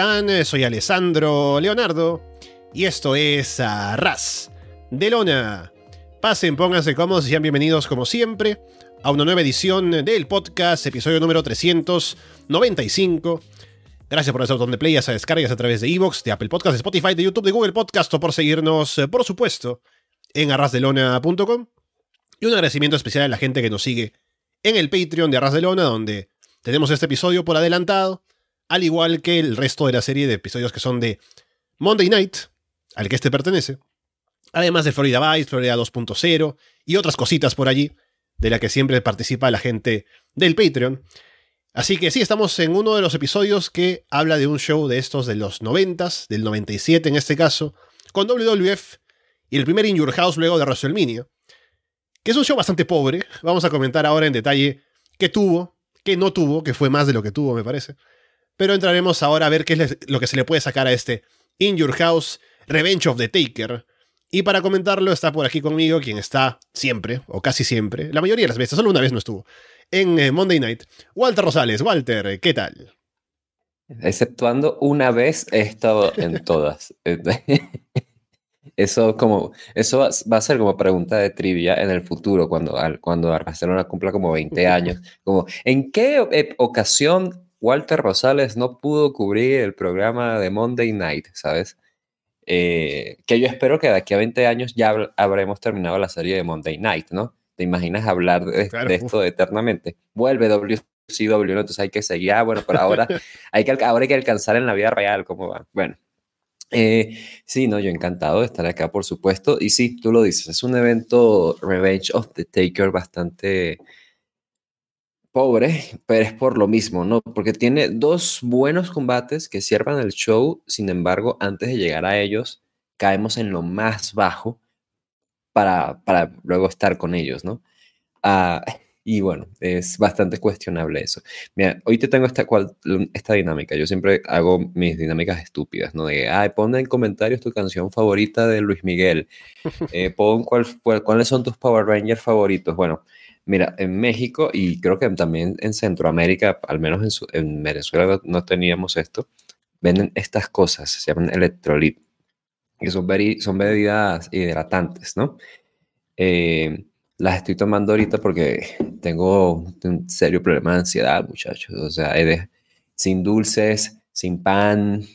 Eh, soy Alessandro Leonardo y esto es Arras de Lona. Pasen, pónganse cómodos y sean bienvenidos como siempre a una nueva edición del podcast, episodio número 395. Gracias por ese botón de play, a descargas a través de Evox, de Apple Podcasts, de Spotify, de YouTube, de Google Podcast o por seguirnos, eh, por supuesto, en arrasdelona.com. Y un agradecimiento especial a la gente que nos sigue en el Patreon de Arras de Lona, donde tenemos este episodio por adelantado al igual que el resto de la serie de episodios que son de Monday Night, al que este pertenece, además de Florida Vice, Florida 2.0 y otras cositas por allí, de la que siempre participa la gente del Patreon. Así que sí, estamos en uno de los episodios que habla de un show de estos de los 90 del 97 en este caso, con WWF y el primer In Your House luego de WrestleMania, que es un show bastante pobre. Vamos a comentar ahora en detalle qué tuvo, qué no tuvo, que fue más de lo que tuvo, me parece. Pero entraremos ahora a ver qué es lo que se le puede sacar a este In Your House Revenge of the Taker. Y para comentarlo está por aquí conmigo quien está siempre, o casi siempre, la mayoría de las veces, solo una vez no estuvo, en eh, Monday Night, Walter Rosales. Walter, ¿qué tal? Exceptuando una vez he estado en todas. Eso, como, eso va a ser como pregunta de trivia en el futuro, cuando, cuando Barcelona cumpla como 20 años. Como, ¿en qué ocasión Walter Rosales no pudo cubrir el programa de Monday Night, ¿sabes? Eh, que yo espero que de aquí a 20 años ya habremos terminado la serie de Monday Night, ¿no? ¿Te imaginas hablar de, esto eternamente? Vuelve WCW, ¿no? Entonces hay que seguir, ah, bueno, pero ahora hay que, ahora hay que alcanzar en la vida real cómo va. Bueno, eh, sí, no, yo encantado de estar acá, por supuesto. Y sí, tú lo dices, es un evento Revenge of the Taker bastante pobre, pero es por lo mismo, ¿no? Porque tiene dos buenos combates que cierran el show, sin embargo, antes de llegar a ellos, caemos en lo más bajo para, para luego estar con ellos, ¿no? Ah, y bueno, es bastante cuestionable eso. Mira, hoy te tengo esta, esta dinámica. Yo siempre hago mis dinámicas estúpidas, ¿no? De, ay, pon en comentarios tu canción favorita de Luis Miguel. Eh, pon cuál, cuáles son tus Power Rangers favoritos. Bueno, Mira, en México y creo que también en Centroamérica, al menos en, Venezuela no, teníamos esto, venden estas cosas, se llaman electrolit, que son, son bebidas hidratantes, ¿no? Eh, las estoy tomando ahorita porque tengo un serio problema de ansiedad, muchachos. O sea, sin dulces, sin pan,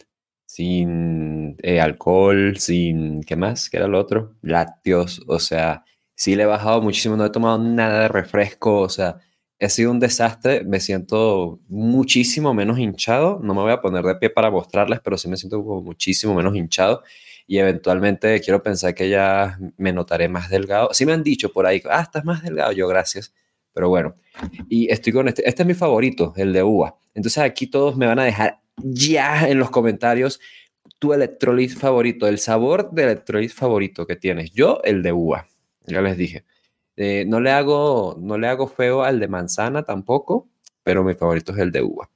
sin eh, alcohol, sin, ¿qué más? ¿Qué era lo otro? Lácteos, o sea, sí le he bajado muchísimo, no he tomado nada de refresco, o sea, ha sido un desastre, me siento muchísimo menos hinchado, no me voy a poner de pie para mostrarles, pero sí me siento muchísimo menos hinchado y eventualmente quiero pensar que ya me notaré más delgado. Sí me han dicho por ahí, ah, estás más delgado, yo gracias, pero bueno, y estoy con este, este es mi favorito, el de uva. Entonces aquí todos me van a dejar ya en los comentarios tu electrolit favorito, el sabor de electrolit favorito que tienes. Yo, el de uva. Ya les dije. Eh, no, le hago, no le hago feo al de manzana tampoco, pero mi favorito es el de uva.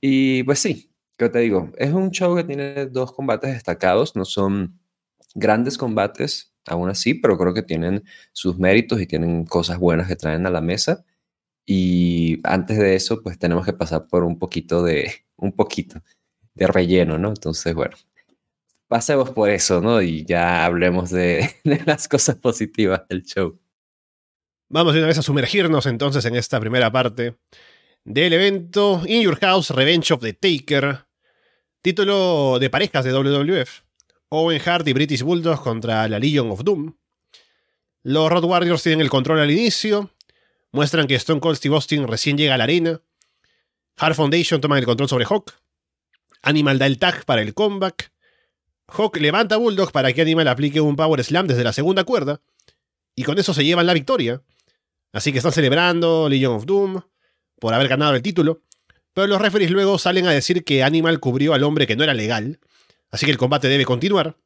Y pues sí, ¿qué te digo? Es un show que tiene dos combates destacados, no son grandes combates aún así, pero creo que tienen sus méritos y tienen cosas buenas que traen a la mesa. Y antes de eso, pues tenemos que pasar por un poquito de, un poquito de relleno, ¿no? Entonces, bueno, pasemos por eso, ¿no? Y ya hablemos de, las cosas positivas del show. Vamos de una vez a sumergirnos entonces en esta primera parte del evento In Your House Revenge of the Taker, título de parejas de WWF. Owen Hart y British Bulldogs contra la Legion of Doom. Los Road Warriors tienen el control al inicio, muestran que Stone Cold Steve Austin recién llega a la arena. Hard Foundation toman el control sobre Hawk. Animal da el tag para el comeback. Hawk levanta a Bulldog para que Animal aplique un Power Slam desde la segunda cuerda. Y con eso se llevan la victoria. Así que están celebrando Legion of Doom por haber ganado el título. Pero los referees luego salen a decir que Animal cubrió al hombre que no era legal. Así que el combate debe continuar.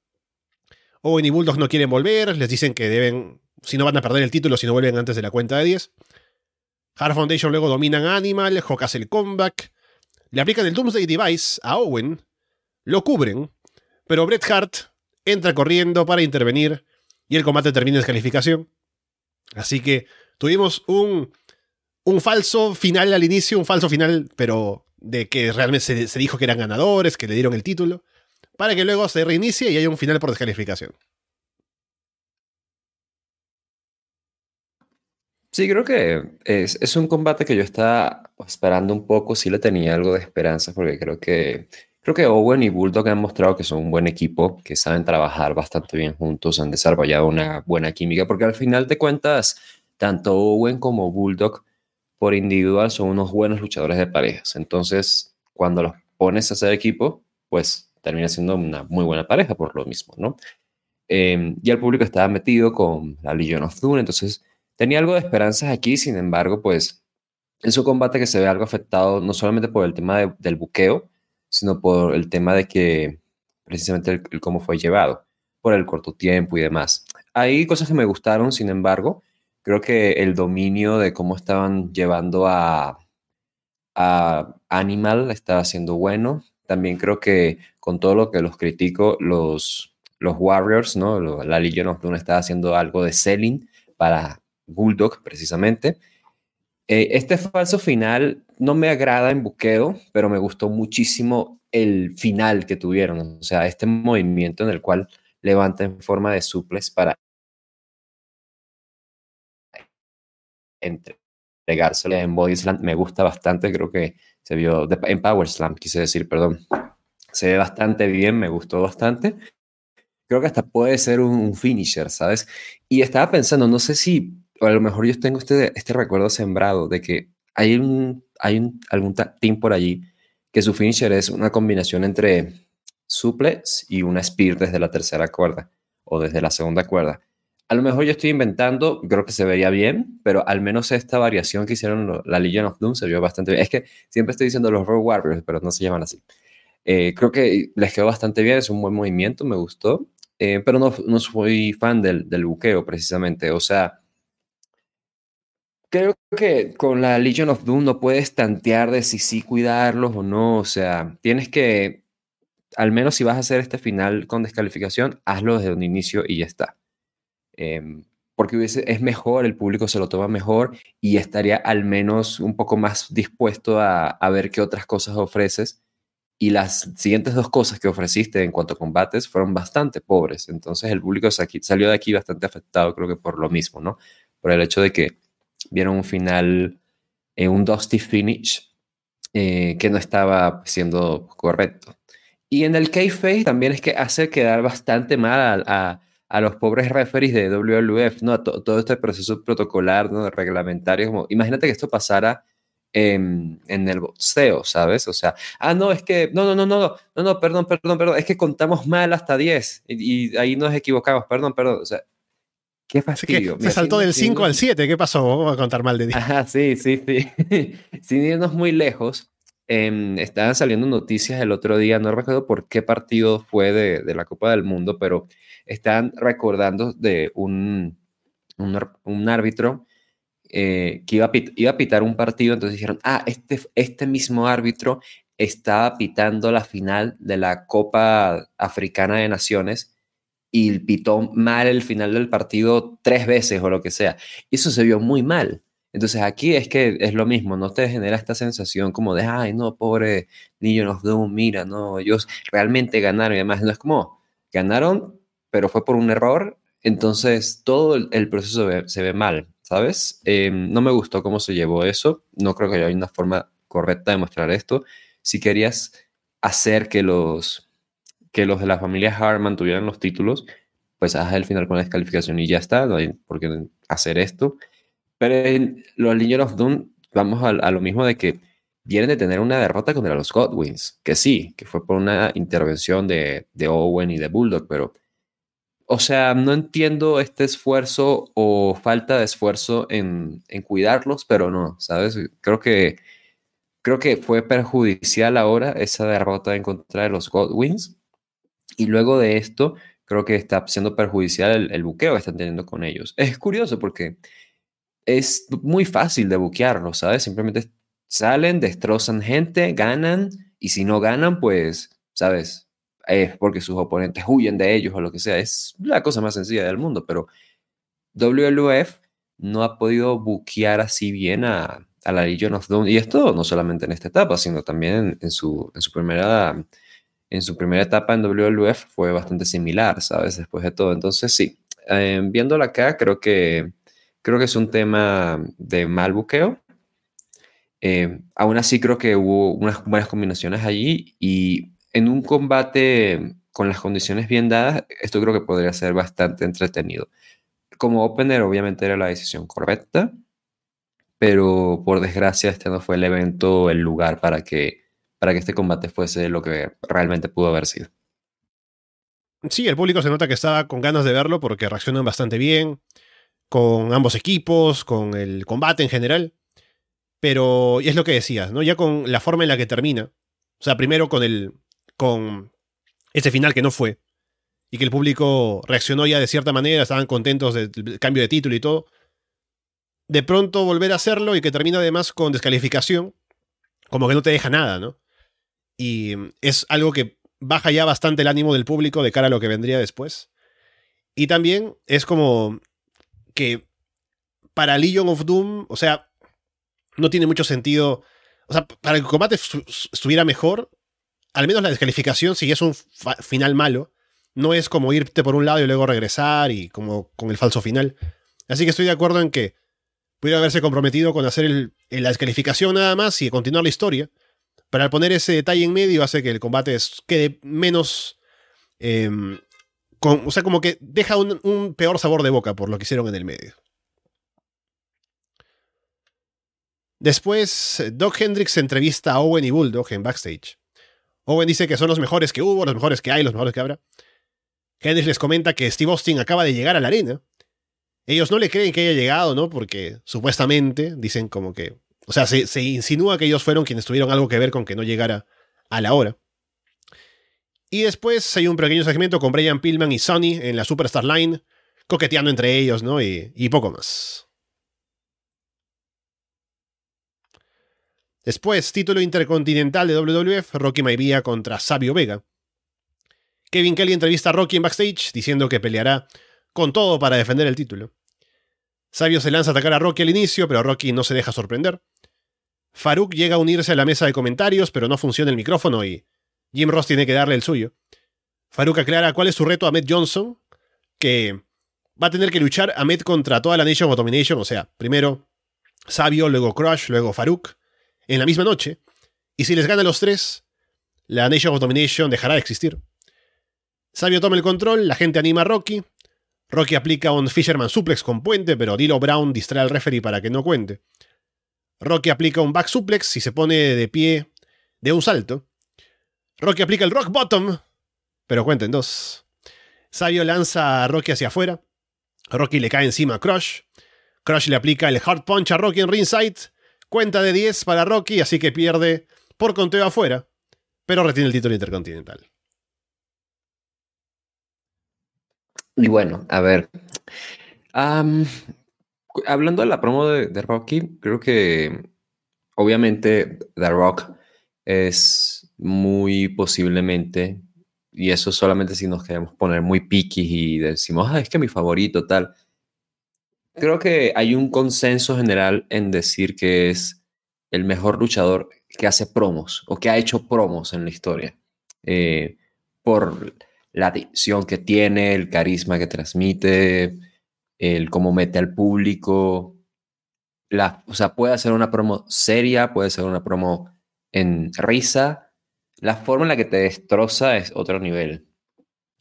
Owen y Bulldog no quieren volver. Les dicen que deben. Si no van a perder el título, si no vuelven antes de la cuenta de 10. Hard Foundation luego dominan a Animal. Hawk hace el comeback. Le aplican el Doomsday Device a Owen. Lo cubren. Pero Bret Hart entra corriendo para intervenir. Y el combate termina en descalificación. Así que tuvimos un, un falso final al inicio, un falso final, pero de que realmente se, dijo que eran ganadores, que le dieron el título, para que luego se reinicie y haya un final por descalificación. Sí, creo que es, es, un combate que yo estaba esperando un poco, sí le tenía algo de esperanza, porque creo que, creo que Owen y Bulldog han mostrado que son un buen equipo, que saben trabajar bastante bien juntos, han desarrollado una buena química, porque al final de cuentas, tanto Owen como Bulldog por individual son unos buenos luchadores de parejas. Entonces, cuando los pones a hacer equipo, pues termina siendo una muy buena pareja por lo mismo, ¿no? Eh, y el público estaba metido con la Legion of Doom, entonces Tenía algo de esperanzas aquí, sin embargo, pues es un combate que se ve algo afectado no solamente por el tema del buqueo, sino por el tema de que precisamente el, cómo fue llevado, por el corto tiempo y demás. Hay cosas que me gustaron, sin embargo, creo que el dominio de cómo estaban llevando a, a Animal estaba siendo bueno. También creo que con todo lo que los critico, los, los Warriors, ¿no? la Legion of Doom estaba haciendo algo de selling para Bulldog, precisamente. Eh, este falso final no me agrada en buqueo, pero me gustó muchísimo el final que tuvieron. O sea, este movimiento en el cual levanta en forma de suples para entregárselo en Body Slam. Me gusta bastante, creo que se vio en Power Slam, quise decir, perdón. Se ve bastante bien, me gustó bastante. Creo que hasta puede ser un finisher, ¿sabes? Y estaba pensando, no sé si a lo mejor yo tengo este, este recuerdo sembrado de que hay, un, hay algún team por allí que su finisher es una combinación entre suplex y una spear desde la tercera cuerda o desde la segunda cuerda. A lo mejor yo estoy inventando, creo que se vería bien, pero al menos esta variación que hicieron la Legion of Doom se vio bastante bien. Es que siempre estoy diciendo los Road Warriors, pero no se llaman así. Eh, creo que les quedó bastante bien, es un buen movimiento, me gustó, eh, pero no, no soy fan del, del buqueo precisamente. O sea, Creo que con la Legion of Doom no puedes tantear de si sí cuidarlos o no. O sea, tienes que, al menos si vas a hacer este final con descalificación, hazlo desde un inicio y ya está. Em, porque es mejor, el público se lo toma mejor y estaría al menos un poco más dispuesto a, a ver qué otras cosas ofreces. Y las siguientes dos cosas que ofreciste en cuanto a combates fueron bastante pobres. Entonces el público salió de aquí bastante afectado, creo que por lo mismo, ¿no? Por el hecho de que vieron un final, en un dusty finish eh, que no estaba siendo correcto. Y en el kayfabe también es que hace quedar bastante mal a, a, los pobres referees de WWF, ¿no? todo este proceso protocolar, ¿no? Reglamentario, como, imagínate que esto pasara en, en, el boxeo, ¿sabes? O sea, ah, no, es que, no, no, no, no, no, no, perdón, perdón, perdón, es que contamos mal hasta 10 y, y ahí nos equivocamos, perdón, perdón, o sea, Qué fastidio. se saltó del 5 al 7. ¿Qué pasó? Vamos a contar mal de 10. Ajá, sí, sí, sí. Sin irnos muy lejos, eh, estaban saliendo noticias el otro día, no recuerdo por qué partido fue de, de la Copa del Mundo, pero estaban recordando de un, un, un árbitro eh, que iba a, pit, iba a, pitar un partido, entonces dijeron, ah, este, este mismo árbitro estaba pitando la final de la Copa Africana de Naciones y pitó mal el final del partido tres veces o lo que sea. Eso se vio muy mal. Entonces aquí es que es lo mismo, no te genera esta sensación como de, ay, no, pobre Legion of Doom, mira, no, ellos realmente ganaron y además no es como, ganaron, pero fue por un error, entonces todo el, proceso se ve, mal, ¿sabes? Eh, no me gustó cómo se llevó eso, no creo que haya una forma correcta de mostrar esto. Si querías hacer que los que los de la familia Harman tuvieran los títulos, pues haz el final con la descalificación y ya está, no hay por qué hacer esto. Pero en los Legion of Doom vamos a, lo mismo de que vienen de tener una derrota contra los Godwins, que sí, que fue por una intervención de, de Owen y de Bulldog, pero, o sea, no entiendo este esfuerzo o falta de esfuerzo en, en cuidarlos, pero no, ¿sabes? Creo que, creo que fue perjudicial ahora esa derrota en contra de los Godwins. Y luego de esto, creo que está siendo perjudicial el, el buqueo que están teniendo con ellos. Es curioso porque es muy fácil de buquearlo, ¿sabes? Simplemente salen, destrozan gente, ganan, y si no ganan, pues, ¿sabes? Es porque sus oponentes huyen de ellos o lo que sea. Es la cosa más sencilla del mundo, pero WLF no ha podido buquear así bien a, a la Legion of Doom. Y esto no solamente en esta etapa, sino también su, en su primera en su primera etapa en WLF fue bastante similar, ¿sabes? Después de todo. Entonces, sí, eh, viéndolo acá, creo que, creo que es un tema de mal buqueo. Eh, aún así, creo que hubo unas buenas combinaciones allí y en un combate con las condiciones bien dadas, esto creo que podría ser bastante entretenido. Como opener, obviamente era la decisión correcta, pero por desgracia este no fue el evento, el lugar para que para que este combate fuese lo que realmente pudo haber sido. Sí, el público se nota que estaba con ganas de verlo porque reaccionan bastante bien con ambos equipos, con el combate en general. Pero, y es lo que decías, ¿no? Ya con la forma en la que termina. O sea, primero con el. con ese final que no fue. Y que el público reaccionó ya de cierta manera, estaban contentos del cambio de título y todo. De pronto volver a hacerlo y que termina además con descalificación. Como que no te deja nada, ¿no? Y es algo que baja ya bastante el ánimo del público de cara a lo que vendría después. Y también es como que para Legion of Doom, o sea, no tiene mucho sentido. O sea, para que el combate estuviera mejor, al menos la descalificación, si es un final malo, no es como irte por un lado y luego regresar y como con el falso final. Así que estoy de acuerdo en que pudiera haberse comprometido con hacer la descalificación nada más y continuar la historia. Pero al poner ese detalle en medio hace que el combate quede menos... Em, o sea, como que deja un, peor sabor de boca por lo que hicieron en el medio. Después, Doc Hendricks entrevista a Owen y Bulldog en backstage. Owen dice que son los mejores que hubo, los mejores que hay, los mejores que habrá. Hendricks les comenta que Steve Austin acaba de llegar a la arena. Ellos no le creen que haya llegado, ¿no? Porque supuestamente dicen como que o sea, se, insinúa que ellos fueron quienes tuvieron algo que ver con que no llegara a la hora. Y después hay un pequeño segmento con Brian Pillman y Sonny en la Superstar Line, coqueteando entre ellos, ¿no? Y, y poco más. Después, título intercontinental de WWF, Rocky Maivia contra Sabio Vega. Kevin Kelly entrevista a Rocky en backstage diciendo que peleará con todo para defender el título. Sabio se lanza a atacar a Rocky al inicio, pero Rocky no se deja sorprender. Farouk llega a unirse a la mesa de comentarios, pero no funciona el micrófono y Jim Ross tiene que darle el suyo. Farouk aclara cuál es su reto a Matt Johnson, que va a tener que luchar a Met contra toda la Nation of Domination, o sea, primero Sabio, luego Crush, luego Farouk, en la misma noche. Y si les gana los tres, la Nation of Domination dejará de existir. Sabio toma el control, la gente anima a Rocky. Rocky aplica un Fisherman Suplex con puente, pero Dilo Brown distrae al referee para que no cuente. Rocky aplica un back suplex y se pone de pie de un salto. Rocky aplica el rock bottom, pero cuenten dos. Sabio lanza a Rocky hacia afuera. Rocky le cae encima a Crush. Crush le aplica el hard punch a Rocky en ringside. Cuenta de 10 para Rocky, así que pierde por conteo afuera, pero retiene el título intercontinental. Y bueno, a ver hablando de la promo de, Rocky, creo que obviamente The Rock es muy posiblemente, y eso solamente si nos queremos poner muy picky y decimos, ah, es que mi favorito, tal. Creo que hay un consenso general en decir que es el mejor luchador que hace promos o que ha hecho promos en la historia. Eh, por la adicción que tiene, el carisma que transmite, el cómo mete al público. La, o sea, puede hacer una promo seria, puede ser una promo en risa. La forma en la que te destroza es otro nivel.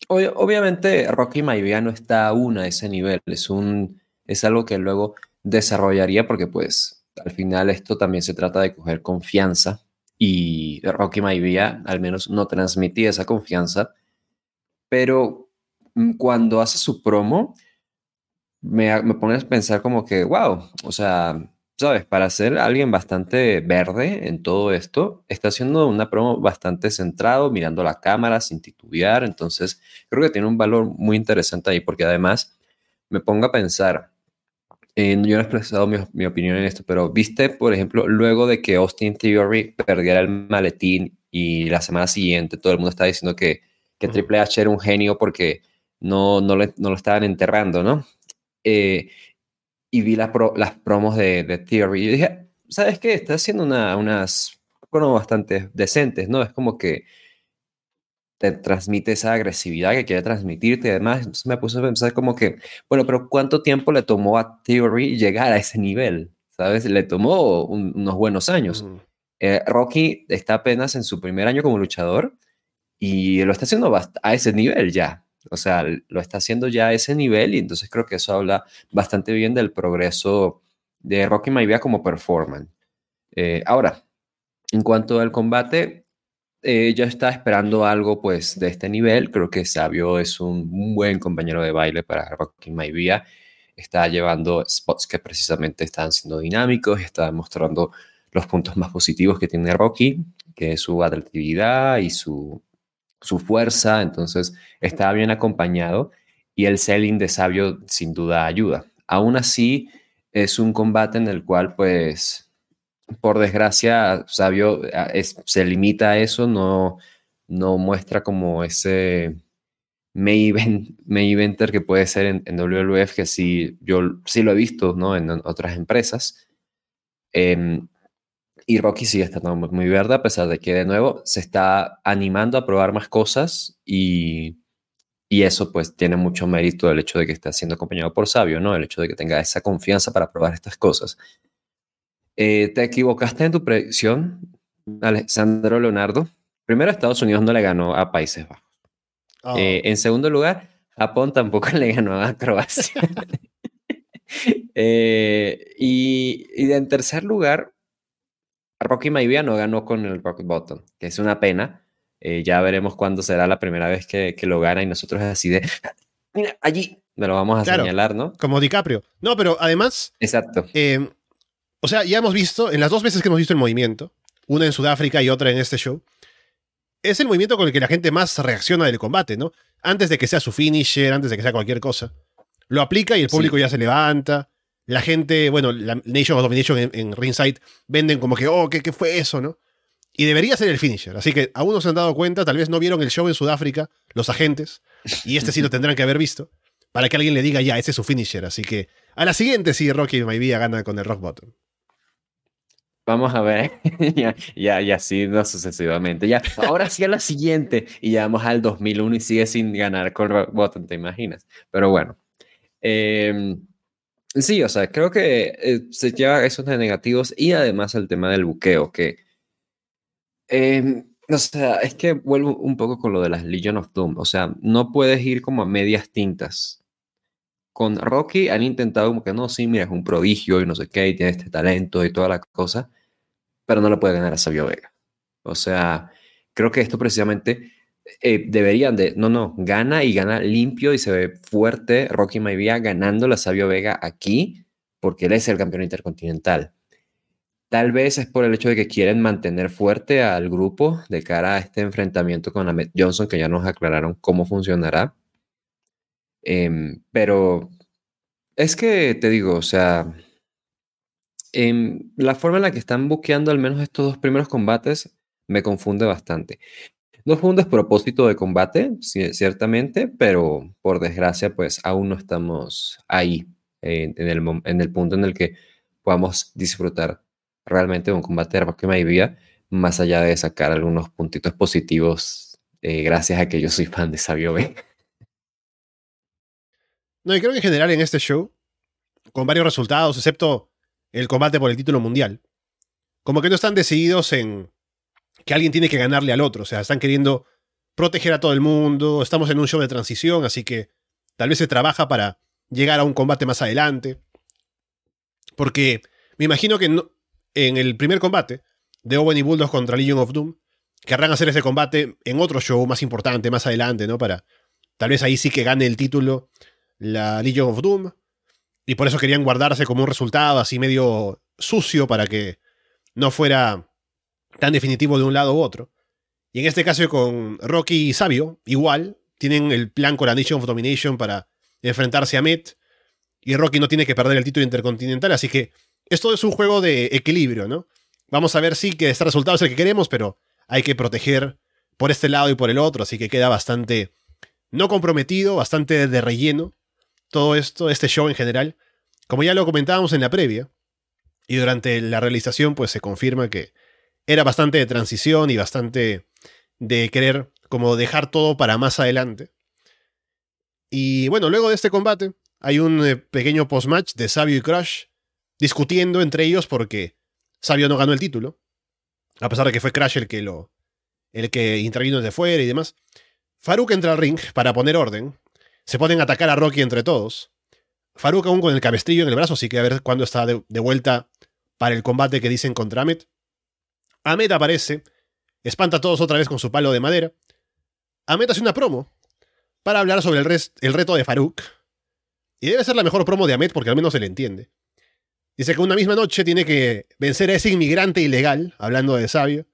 obviamente, Rocky Maivia no está aún a ese nivel. Es, un, es algo que luego desarrollaría porque, pues, al final esto también se trata de coger confianza y Rocky Maivia al menos no transmitía esa confianza, pero mm, cuando hace su promo me, me pone a pensar como que, wow, o sea, sabes, para ser alguien bastante verde en todo esto, está haciendo una promo bastante centrado, mirando la cámara sin titubear, entonces creo que tiene un valor muy interesante ahí, porque además me pongo a pensar, eh, yo no he expresado mi, opinión en esto, pero viste, por ejemplo, luego de que Austin Theory perdiera el maletín y la semana siguiente todo el mundo estaba diciendo que, que Triple H era un genio porque no, no, no lo estaban enterrando, ¿no? Eh, y vi las promos de, de, Theory y dije, ¿sabes qué? Está haciendo una, unas promos bastante decentes, ¿no? Es como que te transmite esa agresividad que quiere transmitirte además entonces me puse a pensar como que, bueno, pero ¿cuánto tiempo le tomó a Theory llegar a ese nivel? ¿Sabes? Le tomó unos buenos años. Eh, Rocky está apenas en su primer año como luchador y lo está haciendo a ese nivel ya. O sea, lo está haciendo ya a ese nivel y entonces creo que eso habla bastante bien del progreso de Rocky Maivia como performance. Eh, ahora, en cuanto al combate, eh, yo estaba esperando algo pues de este nivel. Creo que Sabio es un, buen compañero de baile para Rocky Maivia. Está llevando spots que precisamente están siendo dinámicos está mostrando los puntos más positivos que tiene Rocky, que es su atractividad y su su fuerza, entonces estaba bien acompañado y el selling de Sabio sin duda ayuda. Aún así, es un combate en el cual, pues, por desgracia, Sabio eh, se limita a eso, no, no muestra como ese main, eventer que puede ser en, en, WWF, que sí, yo sí lo he visto, ¿no? En, otras empresas. Em, y Rocky sigue estando muy verde, a pesar de que de nuevo se está animando a probar más cosas y, y eso pues tiene mucho mérito el hecho de que esté siendo acompañado por Sabio, ¿no? El hecho de que tenga esa confianza para probar estas cosas. Eh, te equivocaste en tu predicción, Alexandro Leonardo. Primero, Estados Unidos no le ganó a Países Bajos. Oh. Eh, en segundo lugar, Japón tampoco le ganó a Croacia. Eh, y, y en tercer lugar, Rocky Maivia no ganó con el Rock Bottom, que es una pena. Eh, ya veremos cuándo será la primera vez que, lo gana y nosotros así de, mira, allí, me lo vamos a señalar, ¿no? Como DiCaprio. No, pero además... Exacto. Eh, o sea, ya hemos visto, en las dos veces que hemos visto el movimiento, una en Sudáfrica y otra en este show, es el movimiento con el que la gente más reacciona del combate, ¿no? Antes de que sea su finisher, antes de que sea cualquier cosa. Lo aplica y el público ya se levanta la gente, bueno, la Nation of Domination en, en Ringside venden como que, oh, ¿qué, ¿qué, fue eso, no? Y debería ser el finisher. Así que aún no se han dado cuenta, tal vez no vieron el show en Sudáfrica, los agentes, y este sí lo tendrán que haber visto, para que alguien le diga, ya, ese es su finisher. Así que a la siguiente sí, Rocky Maivia gana con el Rock Bottom. Vamos a ver, ya, ya, y así no sucesivamente. Ya, ahora sí a la siguiente, y ya vamos al 2001 y sigue sin ganar con Rock Bottom, ¿te imaginas? Pero bueno. Eh, Sí, o sea, creo que eh, se lleva esos negativos y además el tema del buqueo, que. Eh, o sea, es que vuelvo un poco con lo de las Legion of Doom. O sea, no puedes ir como a medias tintas. Con Rocky han intentado como que no, sí, mira, es un prodigio y no sé qué, y tiene este talento y toda la cosa, pero no le puede ganar a Sabio Vega. O sea, creo que esto precisamente eh, deberían de, no, no, gana y gana limpio y se ve fuerte Rocky Maivia ganando la Sabio Vega aquí porque él es el campeón intercontinental. Tal vez es por el hecho de que quieren mantener fuerte al grupo de cara a este enfrentamiento con Ahmed Johnson, que ya nos aclararon cómo funcionará. Em, pero es que te digo, o sea, em, la forma en la que están buqueando al menos estos dos primeros combates me confunde bastante. No fue un despropósito de combate, ciertamente, pero por desgracia, pues aún no estamos ahí, en, el, punto en el que podamos disfrutar realmente de un combate de Rocky Maivia, más allá de sacar algunos puntitos positivos, eh, gracias a que yo soy fan de Sabio B. No, y creo que en general en este show, con varios resultados, excepto el combate por el título mundial, como que no están decididos en que alguien tiene que ganarle al otro. O sea, están queriendo proteger a todo el mundo. Estamos en un show de transición, así que tal vez se trabaja para llegar a un combate más adelante. Porque Me imagino que en el primer combate de Owen y Bulldogs contra Legion of Doom, querrán hacer ese combate en otro show más importante, más adelante, ¿no? Para tal vez ahí sí que gane el título la Legion of Doom. Y por eso querían guardarse como un resultado así medio sucio para que no fuera tan definitivo de un lado u otro. Y en este caso con Rocky y Sabio, igual, tienen el plan con la Nation of Domination para enfrentarse a Met. Y Rocky no tiene que perder el título intercontinental, así que esto es un juego de equilibrio, ¿no? Vamos a ver si que este resultado es el que queremos, pero hay que proteger por este lado y por el otro, así que queda bastante no comprometido, bastante de relleno todo esto, este show en general. Como ya lo comentábamos en la previa, y durante la realización pues se confirma que era bastante de transición y bastante de querer como dejar todo para más adelante. Y bueno, luego de este combate hay un eh, pequeño post-match de Sabio y Crush discutiendo entre ellos porque Sabio no ganó el título, a pesar de que fue Crush el que lo el que intervino desde fuera y demás. Farouk entra al ring para poner orden. Se ponen a atacar a Rocky entre todos. Farouk aún con el cabestrillo en el brazo, así que a ver cuándo está de, vuelta para el combate que dicen contra Ahmed. Ahmed aparece, espanta a todos otra vez con su palo de madera. Ahmed hace una promo para hablar sobre el, reto de Farouk. Y debe ser la mejor promo de Ahmed porque al menos se le entiende. Dice que una misma noche tiene que vencer a ese inmigrante ilegal, hablando de Sabio,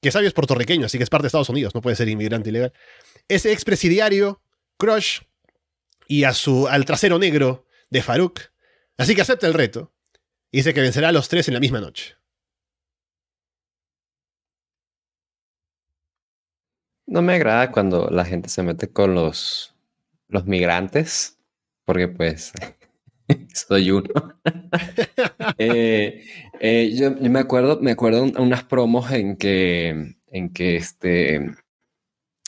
que Sabio es puertorriqueño, así que es parte de Estados Unidos, no puede ser inmigrante ilegal. Ese expresidiario, Crush, y a su, al trasero negro de Farouk. Así que acepta el reto. Y dice que vencerá a los tres en la misma noche. No me agrada cuando la gente se mete con los, los migrantes, porque pues soy uno. Eh, eh, yo, me acuerdo, me acuerdo unas promos en que, en que este,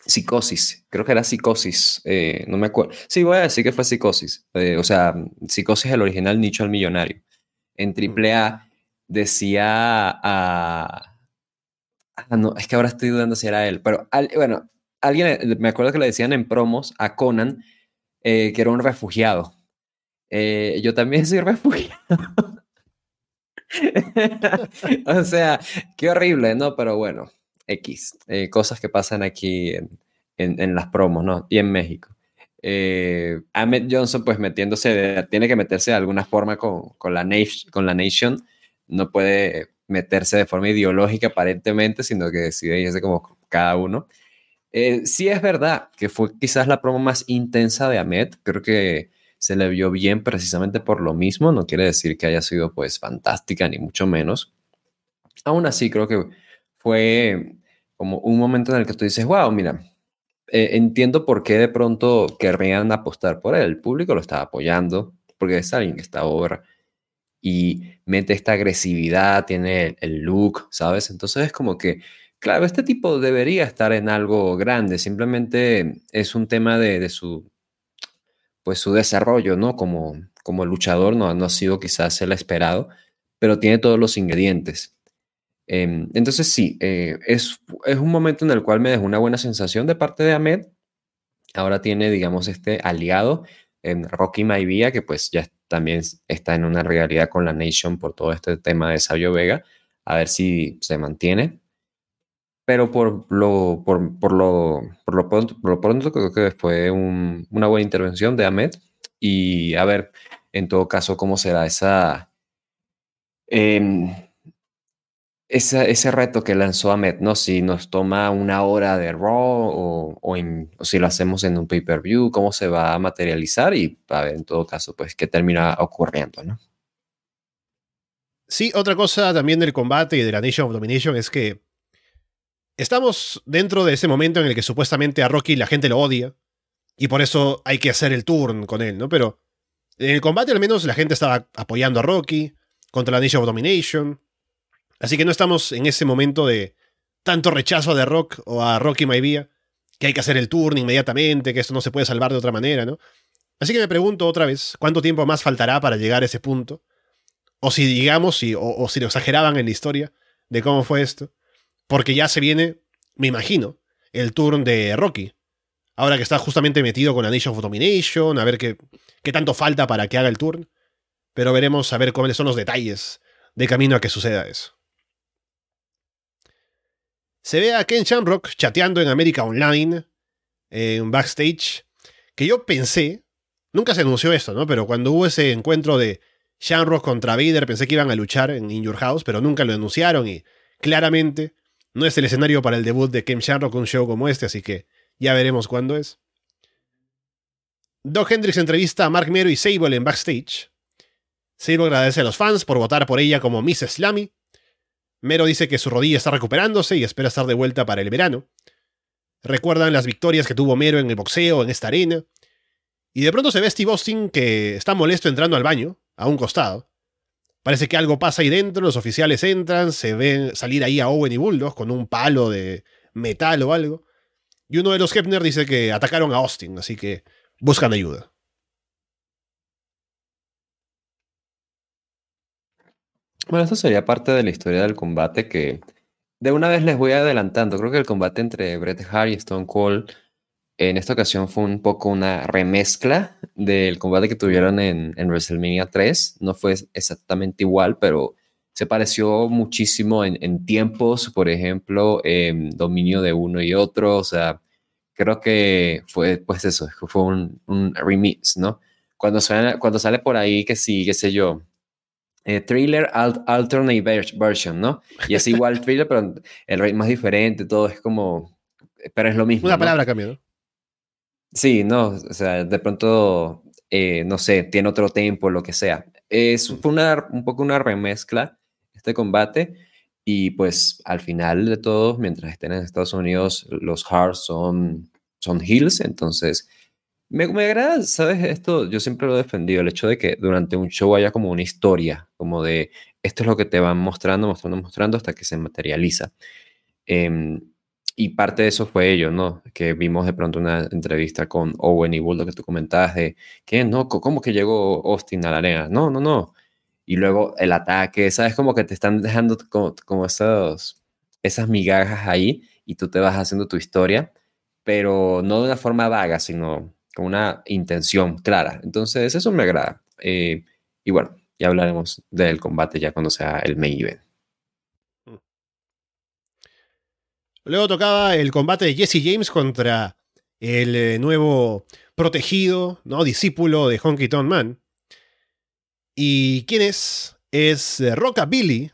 Psicosis, creo que era Psicosis, eh, no me acuerdo. Sí, voy a decir que fue Psicosis, o sea, Psicosis el original Nicho al Millonario. En AAA decía a... Ah, no, es que ahora estoy dudando si era él, pero bueno, alguien, me acuerdo que le decían en promos a Conan que era un refugiado eh, yo también soy refugiado. o sea, qué horrible, ¿no? Pero bueno, X. Eh, cosas que pasan aquí en, las promos, ¿no? Y en México. Eh, Ahmed Johnson, pues metiéndose, tiene que meterse de alguna forma con, la con la Nation. No puede meterse de forma ideológica aparentemente, sino que decide irse como cada uno. sí es verdad que fue quizás la promo más intensa de Ahmed. Creo que se le vio bien precisamente por lo mismo. No quiere decir que haya sido pues fantástica, ni mucho menos. Aún así, creo que fue como un momento en el que tú dices, wow, mira, eh, entiendo por qué de pronto querrían apostar por él. El público lo está apoyando porque es alguien que está over y mete esta agresividad, tiene el, look, ¿sabes? Entonces es como que, claro, este tipo debería estar en algo grande, simplemente es un tema de, su pues su desarrollo, ¿no? Como, como luchador no, no ha sido quizás el esperado, pero tiene todos los ingredientes. Em, entonces sí, eh, es, es, un momento en el cual me dejó una buena sensación de parte de Ahmed. Ahora tiene, digamos, este aliado en Rocky Maivia, que pues ya también está en una realidad con la Nation por todo este tema de Sabio Vega, a ver si se mantiene. Pero por lo, por, por lo, por lo, pronto, por lo pronto creo que fue una buena intervención de Ahmed. Y a ver en todo caso cómo será esa, eh, ese reto que lanzó Ahmed, ¿no? Si nos toma una hora de Raw o, si lo hacemos en un pay-per-view, cómo se va a materializar y a ver en todo caso pues qué termina ocurriendo, ¿no? Sí, otra cosa también del combate y de la Nation of Domination es que Estamos dentro de ese momento en el que supuestamente a Rocky la gente lo odia y por eso hay que hacer el turn con él, ¿no? Pero en el combate al menos la gente estaba apoyando a Rocky contra la Nation of Domination. Así que no estamos en ese momento de tanto rechazo de Rock o a Rocky Maivia que hay que hacer el turn inmediatamente, que esto no se puede salvar de otra manera, ¿no? Así que me pregunto otra vez, ¿cuánto tiempo más faltará para llegar a ese punto? O si digamos, o, o si lo exageraban en la historia de cómo fue esto. Porque ya se viene, me imagino, el turn de Rocky. Ahora que está justamente metido con la Nation of Domination, a ver qué, qué tanto falta para que haga el turn. Pero veremos a ver cuáles son los detalles de camino a que suceda eso. Se ve a Ken Shamrock chateando en América Online, en backstage, que yo pensé, nunca se anunció esto, ¿no? Pero cuando hubo ese encuentro de Shamrock contra Vader, pensé que iban a luchar en In Your House, pero nunca lo anunciaron y claramente no es el escenario para el debut de Ken Shamrock un show como este, así que ya veremos cuándo es. Doc Hendricks entrevista a Mark Mero y Sable en backstage. Sable agradece a los fans por votar por ella como Miss Slammy. Mero dice que su rodilla está recuperándose y espera estar de vuelta para el verano. Recuerdan las victorias que tuvo Mero en el boxeo en esta arena. Y de pronto se ve Steve Austin que está molesto entrando al baño, a un costado. Parece que algo pasa ahí dentro, los oficiales entran, se ven salir ahí a Owen y Bulldog con un palo de metal o algo. Y uno de los Hepner dice que atacaron a Austin, así que buscan ayuda. Bueno, esto sería parte de la historia del combate que de una vez les voy adelantando. Creo que el combate entre Bret Hart y Stone Cold en esta ocasión fue un poco una remezcla del combate que tuvieron en, en WrestleMania 3. No fue exactamente igual, pero se pareció muchísimo en, tiempos, por ejemplo, en dominio de uno y otro. O sea, creo que fue pues eso, fue un, un remix, ¿no? Cuando, suena, cuando sale por ahí que sí, qué sé yo, eh, thriller alternate version, ¿no? Y es igual thriller, pero el ritmo más diferente, todo es como, pero es lo mismo. Una palabra cambió, Sí, no, o sea, de pronto, eh, no sé, tiene otro tempo, lo que sea. Es, una, un poco una remezcla este combate y pues al final de todo, mientras estén en Estados Unidos, los Hearts son, son heels, entonces me, me agrada, ¿sabes? Esto yo siempre lo he defendido, el hecho de que durante un show haya como una historia, como de esto es lo que te van mostrando, mostrando, mostrando hasta que se materializa. Eh, y parte de eso fue ello, ¿no? Que vimos de pronto una entrevista con Owen y Bulldog que tú comentabas de que no, ¿cómo que llegó Austin a la arena? No, no, no. Y luego el ataque, ¿sabes? Como que te están dejando como, como esos, esas migajas ahí y tú te vas haciendo tu historia, pero no de una forma vaga, sino con una intención clara. Entonces, eso me agrada. Eh, y bueno, ya hablaremos del combate ya cuando sea el main event. Luego tocaba el combate de Jesse James contra el eh, nuevo protegido, ¿no? Discípulo de Honky Tonk Man. ¿Y quién es? Es eh, Rockabilly,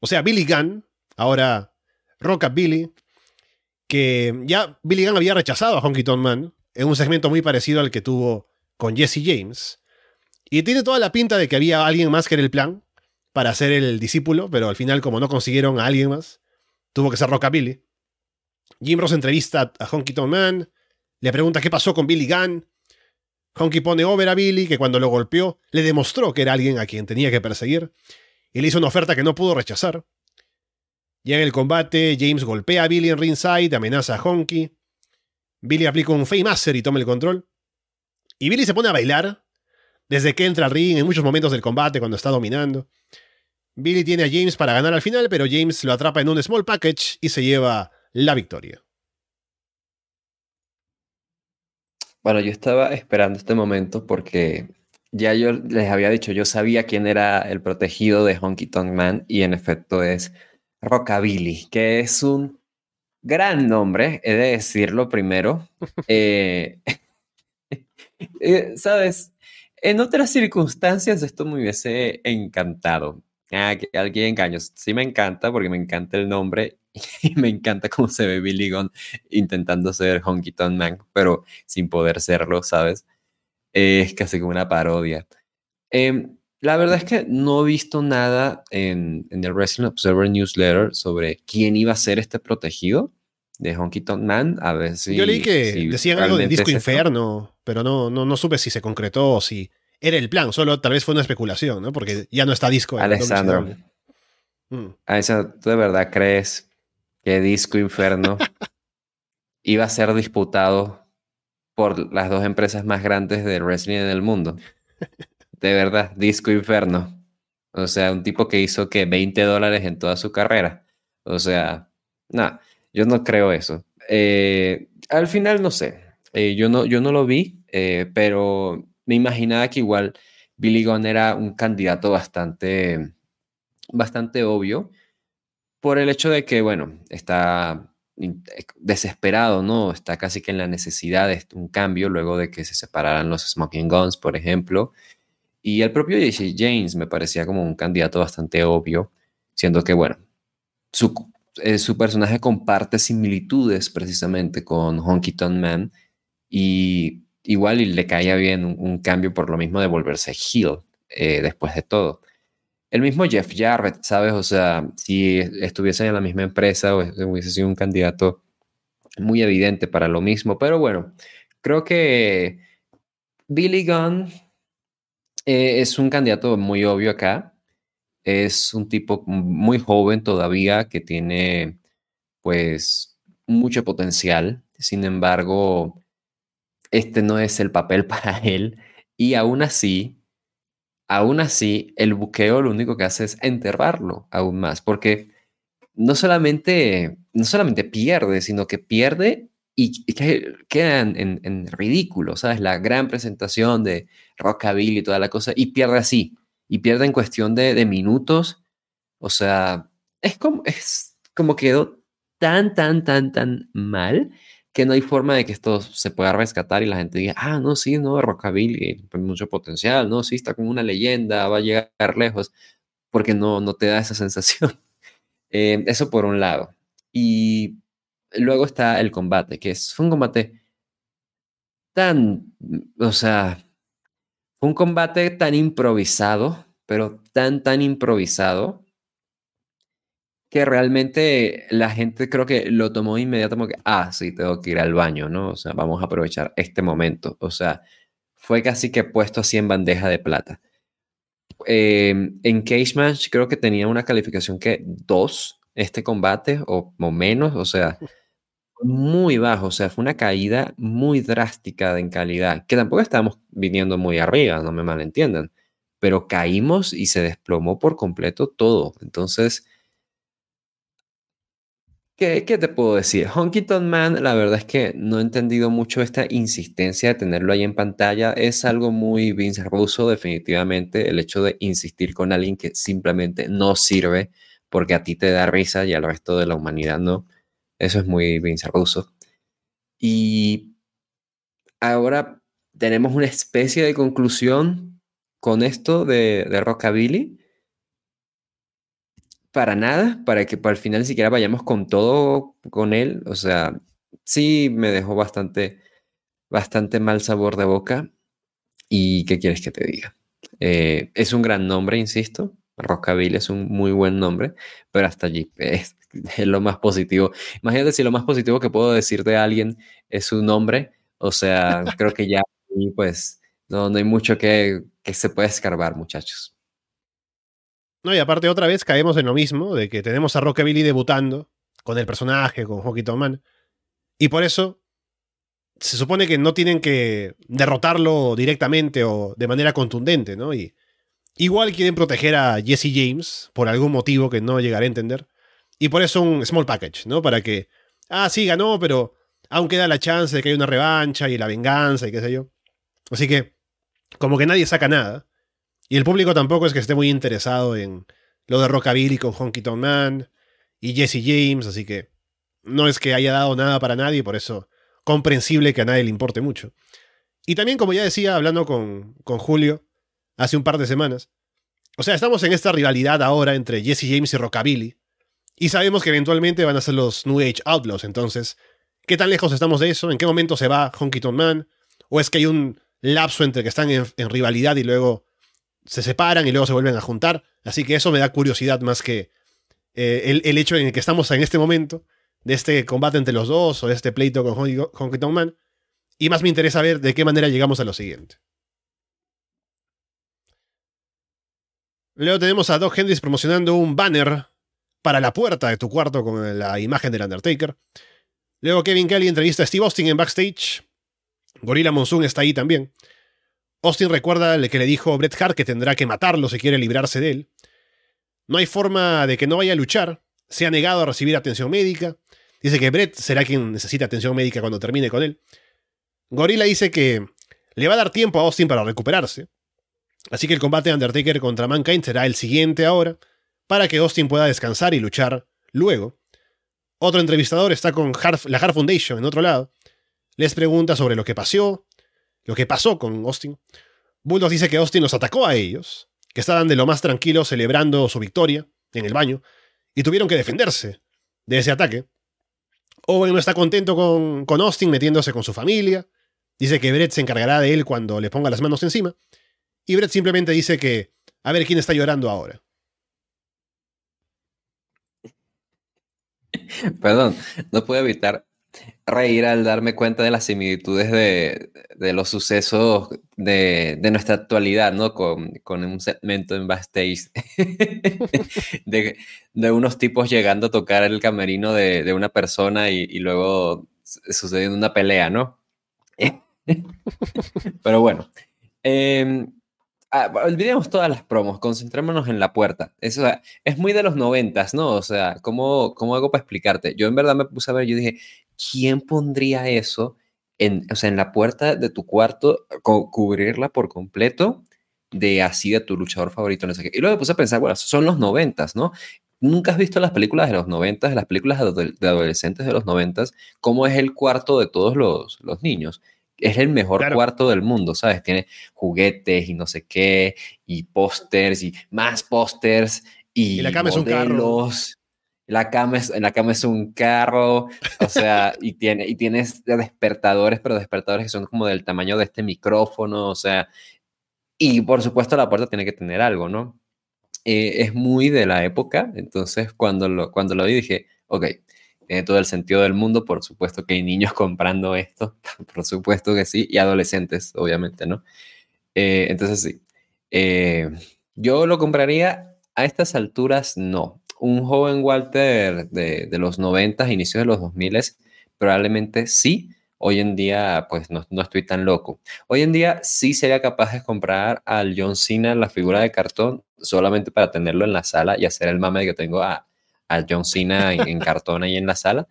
o sea, Billy Gunn, ahora Rockabilly, que ya Billy Gunn había rechazado a Honky Tonk Man en un segmento muy parecido al que tuvo con Jesse James. Y tiene toda la pinta de que había alguien más que era el plan para ser el discípulo, pero al final, como no consiguieron a alguien más, tuvo que ser Rockabilly. Jim Ross entrevista a Honky Tonk Man, le pregunta qué pasó con Billy Gunn. Honky pone over a Billy, que cuando lo golpeó le demostró que era alguien a quien tenía que perseguir, y le hizo una oferta que no pudo rechazar. Ya en el combate, James golpea a Billy en ringside, amenaza a Honky. Billy aplica un Master y toma el control. Y Billy se pone a bailar desde que entra al ring en muchos momentos del combate cuando está dominando. Billy tiene a James para ganar al final, pero James lo atrapa en un small package y se lleva la victoria. Bueno, yo estaba esperando este momento porque ya yo les había dicho, yo sabía quién era el protegido de Honky Tonk Man y en efecto es Rockabilly, que es un gran nombre, he de decirlo primero. Eh, eh, Sabes, en otras circunstancias esto me hubiese encantado. Ah, que alguien engaño. Sí me encanta porque me encanta el nombre y me encanta cómo se ve Billy Gunn intentando ser Honky Tonk Man, pero sin poder serlo, ¿sabes? es casi como una parodia. Em, la verdad es que no he visto nada en, en, el Wrestling Observer Newsletter sobre quién iba a ser este protegido de Honky Tonk Man. A ver si. Yo leí que decían algo del disco Inferno, pero no, no, no supe si se concretó o si era el plan, solo tal vez fue una especulación, ¿no? Porque ya no está disco. Alessandro. Mm. ¿A eso tú de verdad crees que Disco Inferno iba a ser disputado por las dos empresas más grandes de wrestling en el mundo. De verdad, Disco Inferno. O sea, un tipo que hizo que 20 dólares en toda su carrera. O sea, no, yo no creo eso. Eh, al final, no sé. Eh, yo, no, yo no lo vi, eh, pero me imaginaba que igual Billy Gunn era un candidato bastante bastante obvio por el hecho de que, bueno, está desesperado, ¿no? Está casi que en la necesidad de un cambio luego de que se separaran los Smoking Guns, por ejemplo. Y el propio J.C. James me parecía como un candidato bastante obvio, siendo que, bueno, su, eh, su personaje comparte similitudes precisamente con Honky Tonk Man y igual le caía bien un, cambio por lo mismo de volverse heel eh, después de todo. El mismo Jeff Jarrett, ¿sabes? O sea, si estuviesen en la misma empresa, hubiese sido un candidato muy evidente para lo mismo. Pero bueno, creo que Billy Gunn eh, es un candidato muy obvio acá. Es un tipo muy joven todavía que tiene, pues, mucho potencial. Sin embargo, este no es el papel para él. Y aún así, aún así, el buqueo lo único que hace es enterrarlo aún más, porque no solamente, no solamente pierde, sino que pierde y, queda en, en, ridículo, ¿sabes? La gran presentación de Rockabilly y toda la cosa, y pierde así, y pierde en cuestión de, de minutos, o sea, es como, es como quedó tan, tan, tan, tan mal que no hay forma de que esto se pueda rescatar y la gente diga, ah, no, sí, no, Rockabilly, mucho potencial, no, sí, está como una leyenda, va a llegar lejos, porque no, no te da esa sensación. Eh, eso por un lado. Y luego está el combate, que es un combate tan, o sea, un combate tan improvisado, pero tan, tan improvisado, que realmente la gente creo que lo tomó inmediatamente como que, ah, sí, tengo que ir al baño, ¿no? O sea, vamos a aprovechar este momento. O sea, fue casi que puesto así en bandeja de plata. Em, en Cage Match creo que tenía una calificación que dos este combate o menos, o sea, muy bajo, o sea, fue una caída muy drástica en calidad, que tampoco estábamos viniendo muy arriba, no me malentiendan, pero caímos y se desplomó por completo todo. Entonces, ¿Qué, te puedo decir? Honky Tonk Man, la verdad es que no he entendido mucho esta insistencia de tenerlo ahí en pantalla. Es algo muy Vince definitivamente, el hecho de insistir con alguien que simplemente no sirve porque a ti te da risa y al resto de la humanidad no. Eso es muy Vince Russo. Y ahora tenemos una especie de conclusión con esto de, de Rockabilly para nada, para que para el final siquiera vayamos con todo con él. O sea, sí me dejó bastante, bastante mal sabor de boca. ¿Y qué quieres que te diga? Eh, es un gran nombre, insisto. Rockabilly es un muy buen nombre, pero hasta allí es, lo más positivo. Imagínate si lo más positivo que puedo decir de alguien es su nombre. O sea, creo que ya, pues, no, no hay mucho que, que se pueda escarbar, muchachos. No, y aparte otra vez caemos en lo mismo, de que tenemos a Rockabilly debutando con el personaje, con Hockey Man. Y por eso se supone que no tienen que derrotarlo directamente o de manera contundente, ¿no? Y igual quieren proteger a Jesse James por algún motivo que no llegaré a entender. Y por eso un small package, ¿no? Para que, ah, sí, ganó, pero aún queda la chance de que haya una revancha y la venganza y qué sé yo. Así que, como que nadie saca nada. Y el público tampoco es que esté muy interesado en lo de Rockabilly con Honky Tonk Man y Jesse James, así que no es que haya dado nada para nadie, por eso comprensible que a nadie le importe mucho. Y también, como ya decía, hablando con, con Julio hace un par de semanas, o sea, estamos en esta rivalidad ahora entre Jesse James y Rockabilly, y sabemos que eventualmente van a ser los New Age Outlaws, entonces, ¿qué tan lejos estamos de eso? ¿En qué momento se va Honky Tonk Man? ¿O es que hay un lapso entre que están en rivalidad y luego se separan y luego se vuelven a juntar. Así que eso me da curiosidad más que eh, el, hecho en el que estamos en este momento, de este combate entre los dos o de este pleito con Honky Tonk Man. Y más me interesa ver de qué manera llegamos a lo siguiente. Luego tenemos a Doc Hendrix promocionando un banner para la puerta de tu cuarto con la imagen del Undertaker. Luego Kevin Kelly entrevista a Steve Austin en backstage. Gorilla Monsoon está ahí también. Austin recuerda que le dijo Bret Hart que tendrá que matarlo si quiere librarse de él. No hay forma de que no vaya a luchar. Se ha negado a recibir atención médica. Dice que Bret será quien necesita atención médica cuando termine con él. Gorilla dice que le va a dar tiempo a Austin para recuperarse. Así que el combate de Undertaker contra Mankind será el siguiente ahora, para que Austin pueda descansar y luchar luego. Otro entrevistador está con la Hart Foundation en otro lado. Les pregunta sobre lo que pasó, lo que pasó con Austin. Bulldog dice que Austin los atacó a ellos, que estaban de lo más tranquilos celebrando su victoria en el baño y tuvieron que defenderse de ese ataque. Owen no está contento con, con Austin metiéndose con su familia. Dice que Brett se encargará de él cuando le ponga las manos encima. Y Brett simplemente dice que a ver quién está llorando ahora. Perdón, no puedo evitar reír al darme cuenta de las similitudes de, los sucesos de, nuestra actualidad, ¿no? Con, un segmento en backstage de, unos tipos llegando a tocar el camerino de, una persona y, luego sucediendo una pelea, ¿no? Pero bueno. Em, Ah, olvidemos todas las promos, concentrémonos en la puerta. Eso es muy de los noventas, ¿no? O sea, ¿cómo, ¿cómo hago para explicarte? Yo en verdad me puse a ver, yo dije, ¿quién pondría eso en, o sea, en la puerta de tu cuarto, cubrirla por completo de así de tu luchador favorito? No sé qué. Y luego me puse a pensar, bueno, son los noventas, ¿no? ¿Nunca has visto las películas de los noventas, las películas de adolescentes de los noventas? ¿Cómo es el cuarto de todos los, los niños? Es el mejor cuarto del mundo, ¿sabes? Tiene juguetes y no sé qué, y pósters y más pósters y, la cama es un carro. La cama es, la cama es un carro, o sea, y, tiene, y tienes despertadores, pero despertadores que son como del tamaño de este micrófono, o sea, y por supuesto la puerta tiene que tener algo, ¿no? Eh, es muy de la época, entonces cuando lo, cuando lo vi dije, ok, tiene todo el sentido del mundo, por supuesto que hay niños comprando esto, por supuesto que sí, y adolescentes, obviamente, ¿no? Eh, entonces sí, eh, yo lo compraría a estas alturas, no. Un joven Walter de, de los 90, inicios de los 2000, probablemente sí. Hoy en día, pues no, no, estoy tan loco. Hoy en día sí sería capaz de comprar al John Cena la figura de cartón solamente para tenerlo en la sala y hacer el mame que tengo a, a John Cena en, cartón ahí en la sala.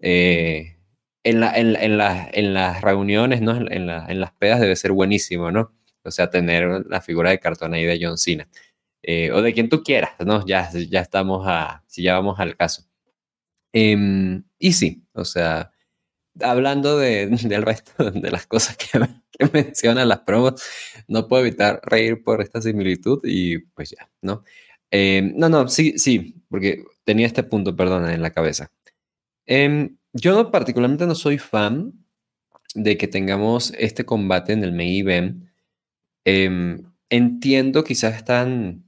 Eh, en, en, las reuniones, ¿no? En, las pedas debe ser buenísimo, ¿no? O sea, tener la figura de cartón ahí de John Cena. Eh, o de quien tú quieras, ¿no? Ya, ya estamos a, si ya vamos al caso. Em, y sí, o sea, hablando de, del resto de las cosas que, que mencionan las promos, no puedo evitar reír por esta similitud y pues ya, ¿no? Em, no, no, sí, sí, porque tenía este punto, perdona, en la cabeza. Em, yo particularmente no soy fan de que tengamos este combate en el main event. Em, entiendo, quizás están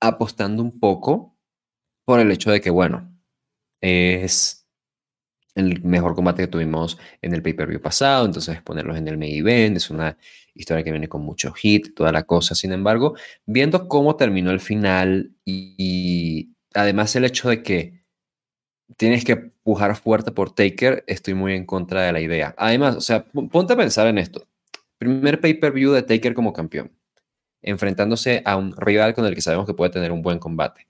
apostando un poco por el hecho de que, bueno, es el mejor combate que tuvimos en el pay-per-view pasado, entonces ponerlos en el main event es una historia que viene con mucho hit, toda la cosa. Sin embargo, viendo cómo terminó el final y además el hecho de que tienes que pujar fuerte por Taker, estoy muy en contra de la idea. Además, o sea, ponte a pensar en esto. Primer pay-per-view de Taker como campeón, enfrentándose a un rival con el que sabemos que puede tener un buen combate.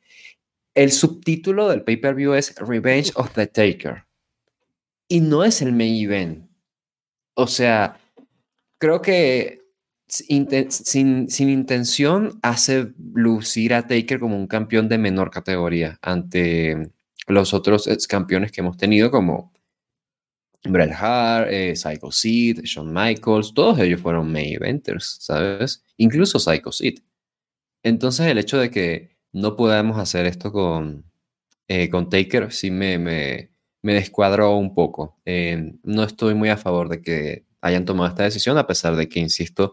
El subtítulo del pay-per-view es Revenge of the Taker. Y no es el main event. O sea, creo que sin, sin, intención hace lucir a Taker como un campeón de menor categoría ante los otros campeones que hemos tenido como Bret Hart, eh, Psycho Sid, Shawn Michaels, todos ellos fueron main eventers, ¿sabes? Incluso Psycho Sid. Entonces el hecho de que no podamos hacer esto con, eh, con Taker sí me, me, me descuadró un poco. Eh, no estoy muy a favor de que hayan tomado esta decisión, a pesar de que, insisto,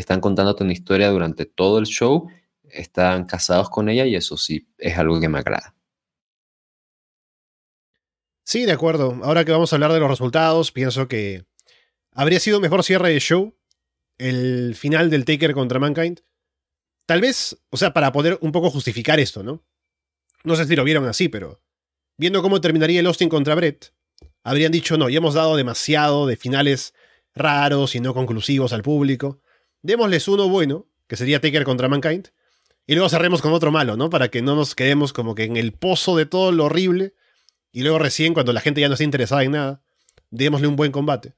están contándote una historia durante todo el show, están casados con ella y eso sí es algo que me agrada. Sí, de acuerdo. Ahora que vamos a hablar de los resultados, pienso que habría sido mejor cierre de show el final del Taker contra Mankind. Tal vez, o sea, para poder un poco justificar esto, ¿no? No sé si lo vieron así, pero viendo cómo terminaría el Austin contra Brett, habrían dicho, no, ya hemos dado demasiado de finales raros y no conclusivos al público démosles uno bueno, que sería Taker contra Mankind, y luego cerremos con otro malo, ¿no? Para que no nos quedemos como que en el pozo de todo lo horrible, y luego recién, cuando la gente ya no esté interesada en nada, démosle un buen combate.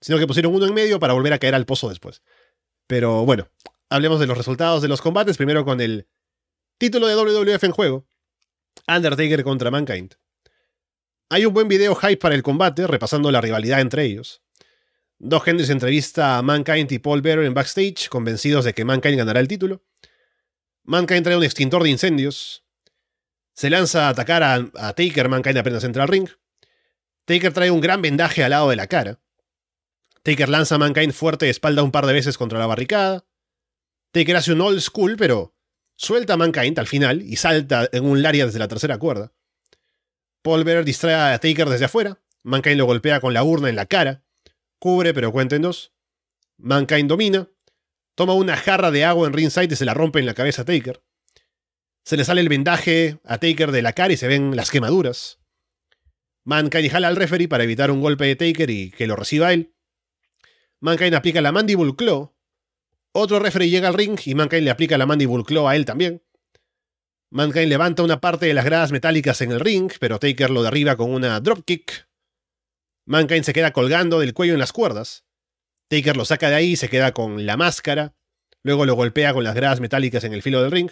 Sino que pusieron uno en medio para volver a caer al pozo después. Pero bueno, hablemos de los resultados de los combates, primero con el título de WWF en juego, Undertaker contra Mankind. Hay un buen video hype para el combate, repasando la rivalidad entre ellos. Dos Hendrix entrevista a Mankind y Paul Bearer en backstage, convencidos de que Mankind ganará el título. Mankind trae un extintor de incendios. Se lanza a atacar a, a Taker, Mankind apenas entra al ring. Taker trae un gran vendaje al lado de la cara. Taker lanza a Mankind fuerte de espalda un par de veces contra la barricada. Taker hace un old school, pero suelta a Mankind al final y salta en un laria desde la tercera cuerda. Paul Bearer distrae a Taker desde afuera. Mankind lo golpea con la urna en la cara. Cubre, pero cuéntenos. Mankind domina. Toma una jarra de agua en ringside y se la rompe en la cabeza a Taker. Se le sale el vendaje a Taker de la cara y se ven las quemaduras. Mankind jala al referee para evitar un golpe de Taker y que lo reciba él. Mankind aplica la Mandible Claw. Otro referee llega al ring y Mankind le aplica la Mandible Claw a él también. Mankind levanta una parte de las gradas metálicas en el ring, pero Taker lo derriba con una dropkick. Mankind se queda colgando del cuello en las cuerdas. Taker lo saca de ahí y se queda con la máscara. Luego lo golpea con las gradas metálicas en el filo del ring.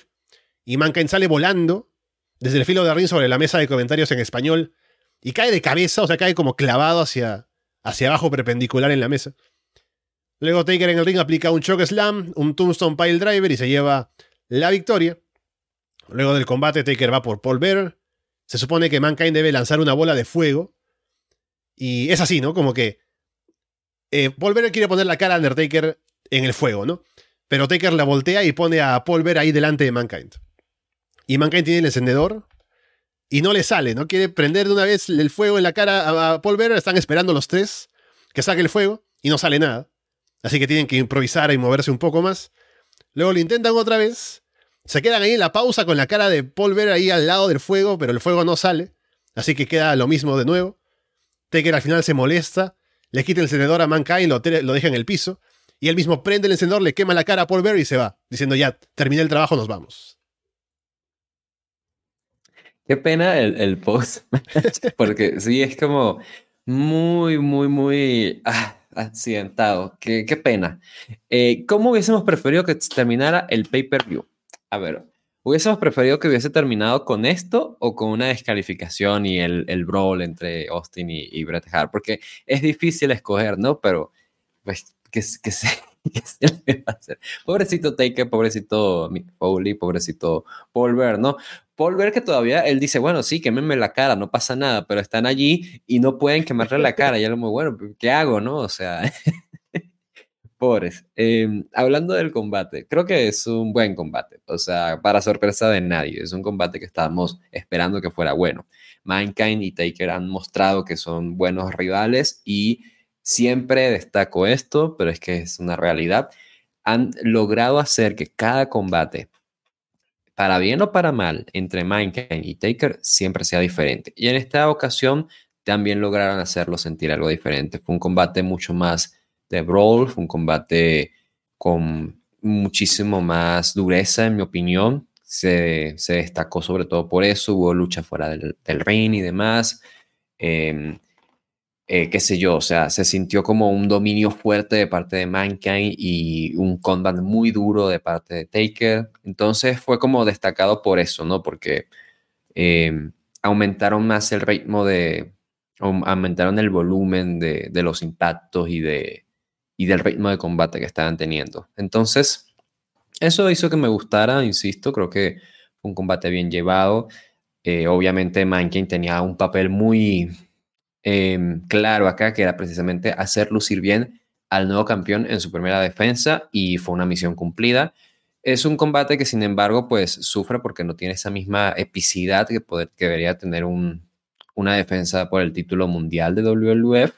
Y Mankind sale volando desde el filo del ring sobre la mesa de comentarios en español y cae de cabeza, o sea, cae como clavado hacia, hacia abajo perpendicular en la mesa. Luego Taker en el ring aplica un choke slam, un tombstone pile driver y se lleva la victoria. Luego del combate Taker va por Paul Bearer. Se supone que Mankind debe lanzar una bola de fuego. Y es así, ¿no? Como que eh, Paul Bearer quiere poner la cara a Undertaker en el fuego, ¿no? Pero Taker la voltea y pone a Paul Bearer ahí delante de Mankind. Y Mankind tiene el encendedor y no le sale, ¿no? Quiere prender de una vez el fuego en la cara a Paul Bearer, están esperando los tres que saque el fuego y no sale nada. Así que tienen que improvisar y moverse un poco más. Luego lo intentan otra vez. Se quedan ahí en la pausa con la cara de Paul Bearer ahí al lado del fuego, pero el fuego no sale. Así que queda lo mismo de nuevo. Taker al final se molesta, le quita el encendedor a Mankind, lo, lo deja en el piso. Y él mismo prende el encendedor, le quema la cara a Paul Bearer y se va, diciendo ya, terminé el trabajo, nos vamos. Qué pena el, el post, porque sí, es como muy, muy, muy ah, accidentado. Qué, qué pena. Eh, ¿Cómo hubiésemos preferido que terminara el pay-per-view? A ver, ¿hubiésemos preferido que hubiese terminado con esto o con una descalificación y el, el brawl entre Austin y, y Bret Hart? Porque es difícil escoger, ¿no? Pero, pues, que, que se Pobrecito Taker, pobrecito Mick Foley, pobrecito Paul Bear, ¿no? Paul Bear que todavía, él dice, bueno, sí, quémenme la cara, no pasa nada, pero están allí y no pueden quemarle la cara. Y él muy bueno, ¿qué hago, no? O sea, Em, hablando del combate, creo que es un buen combate, o sea, para sorpresa de nadie, es un combate que estábamos esperando que fuera bueno. Mankind y Taker han mostrado que son buenos rivales y Siempre destaco esto, pero es que es una realidad. Han logrado hacer que cada combate, para bien o para mal, entre Mankind y Taker, siempre sea diferente. Y en esta ocasión también lograron hacerlo sentir algo diferente. Fue un combate mucho más de brawl, un combate con muchísimo más dureza, en mi opinión. Se, destacó sobre todo por eso, hubo lucha fuera del, ring y demás. Em, eh, qué sé yo, o sea, se sintió como un dominio fuerte de parte de Mankind y un combat muy duro de parte de Taker. Entonces fue como destacado por eso, ¿no? Porque em, aumentaron más el ritmo de, aumentaron el volumen de, los impactos y, de, y del ritmo de combate que estaban teniendo. Entonces, eso hizo que me gustara, insisto, creo que fue un combate bien llevado. Eh, obviamente Mankind tenía un papel muy Em, claro acá, que era precisamente hacer lucir bien al nuevo campeón en su primera defensa y fue una misión cumplida. Es un combate que sin embargo pues sufre porque no tiene esa misma epicidad que, poder, que debería tener un, una defensa por el título mundial de WWF,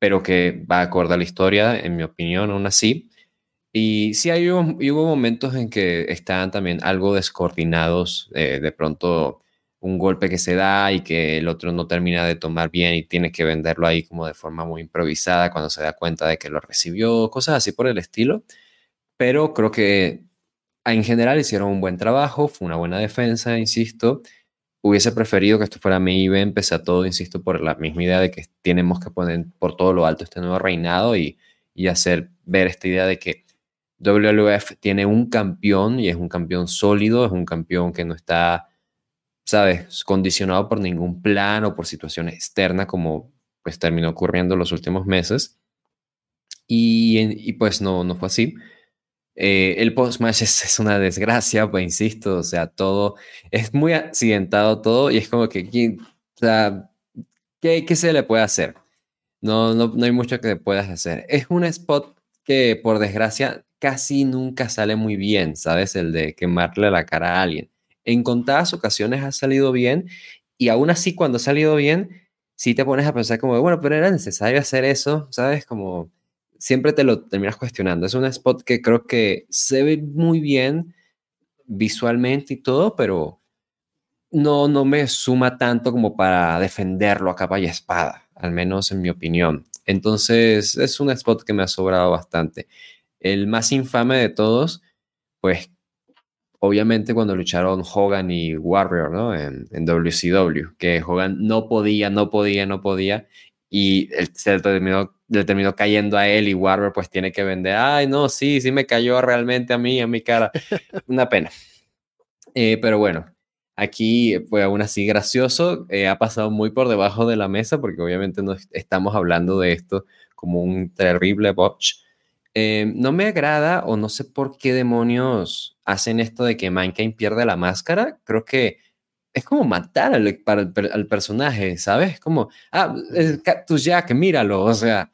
pero que va acorde a la historia, en mi opinión, aún así. Y sí hay, hubo, momentos en que estaban también algo descoordinados, eh, de pronto un golpe que se da y que el otro no termina de tomar bien y tiene que venderlo ahí como de forma muy improvisada cuando se da cuenta de que lo recibió, cosas así por el estilo. Pero creo que en general hicieron un buen trabajo, fue una buena defensa, insisto. Hubiese preferido que esto fuera mi event, pese a todo, insisto, por la misma idea de que tenemos que poner por todo lo alto este nuevo reinado y, y hacer ver esta idea de que WWF tiene un campeón y es un campeón sólido, es un campeón que no está ¿sabes? Condicionado por ningún plan o por situación externa como pues terminó ocurriendo los últimos meses. Y, y pues no, no fue así. Eh, el post-match es, una desgracia, pues insisto, o sea, todo es muy accidentado todo y es como que, sea, ¿qué, ¿qué, se le puede hacer? No, no, no hay mucho que puedas hacer. Es un spot que, por desgracia, casi nunca sale muy bien, ¿sabes? El de quemarle la cara a alguien. En contadas ocasiones ha salido bien y aún así cuando ha salido bien, sí te pones a pensar como, bueno, pero era necesario hacer eso, ¿sabes? Como siempre te lo terminas cuestionando. Es un spot que creo que se ve muy bien visualmente y todo, pero no, no me suma tanto como para defenderlo a capa y espada, al menos en mi opinión. Entonces es un spot que me ha sobrado bastante. El más infame de todos, pues obviamente cuando lucharon Hogan y Warrior, ¿no? En, en WCW, que Hogan no podía, no podía, no podía, y se terminó, le terminó cayendo a él y Warner pues tiene que vender, ay no, sí, sí me cayó realmente a mí, a mi cara. Una pena. Eh, pero bueno, aquí fue aún así gracioso, eh, ha pasado muy por debajo de la mesa porque obviamente no estamos hablando de esto como un terrible botch. Eh, no me agrada o no sé por qué demonios hacen esto de que Mankind pierde la máscara. Creo que es como matar al, personaje, ¿sabes? Como, ah, es Cactus Jack, míralo, o sea,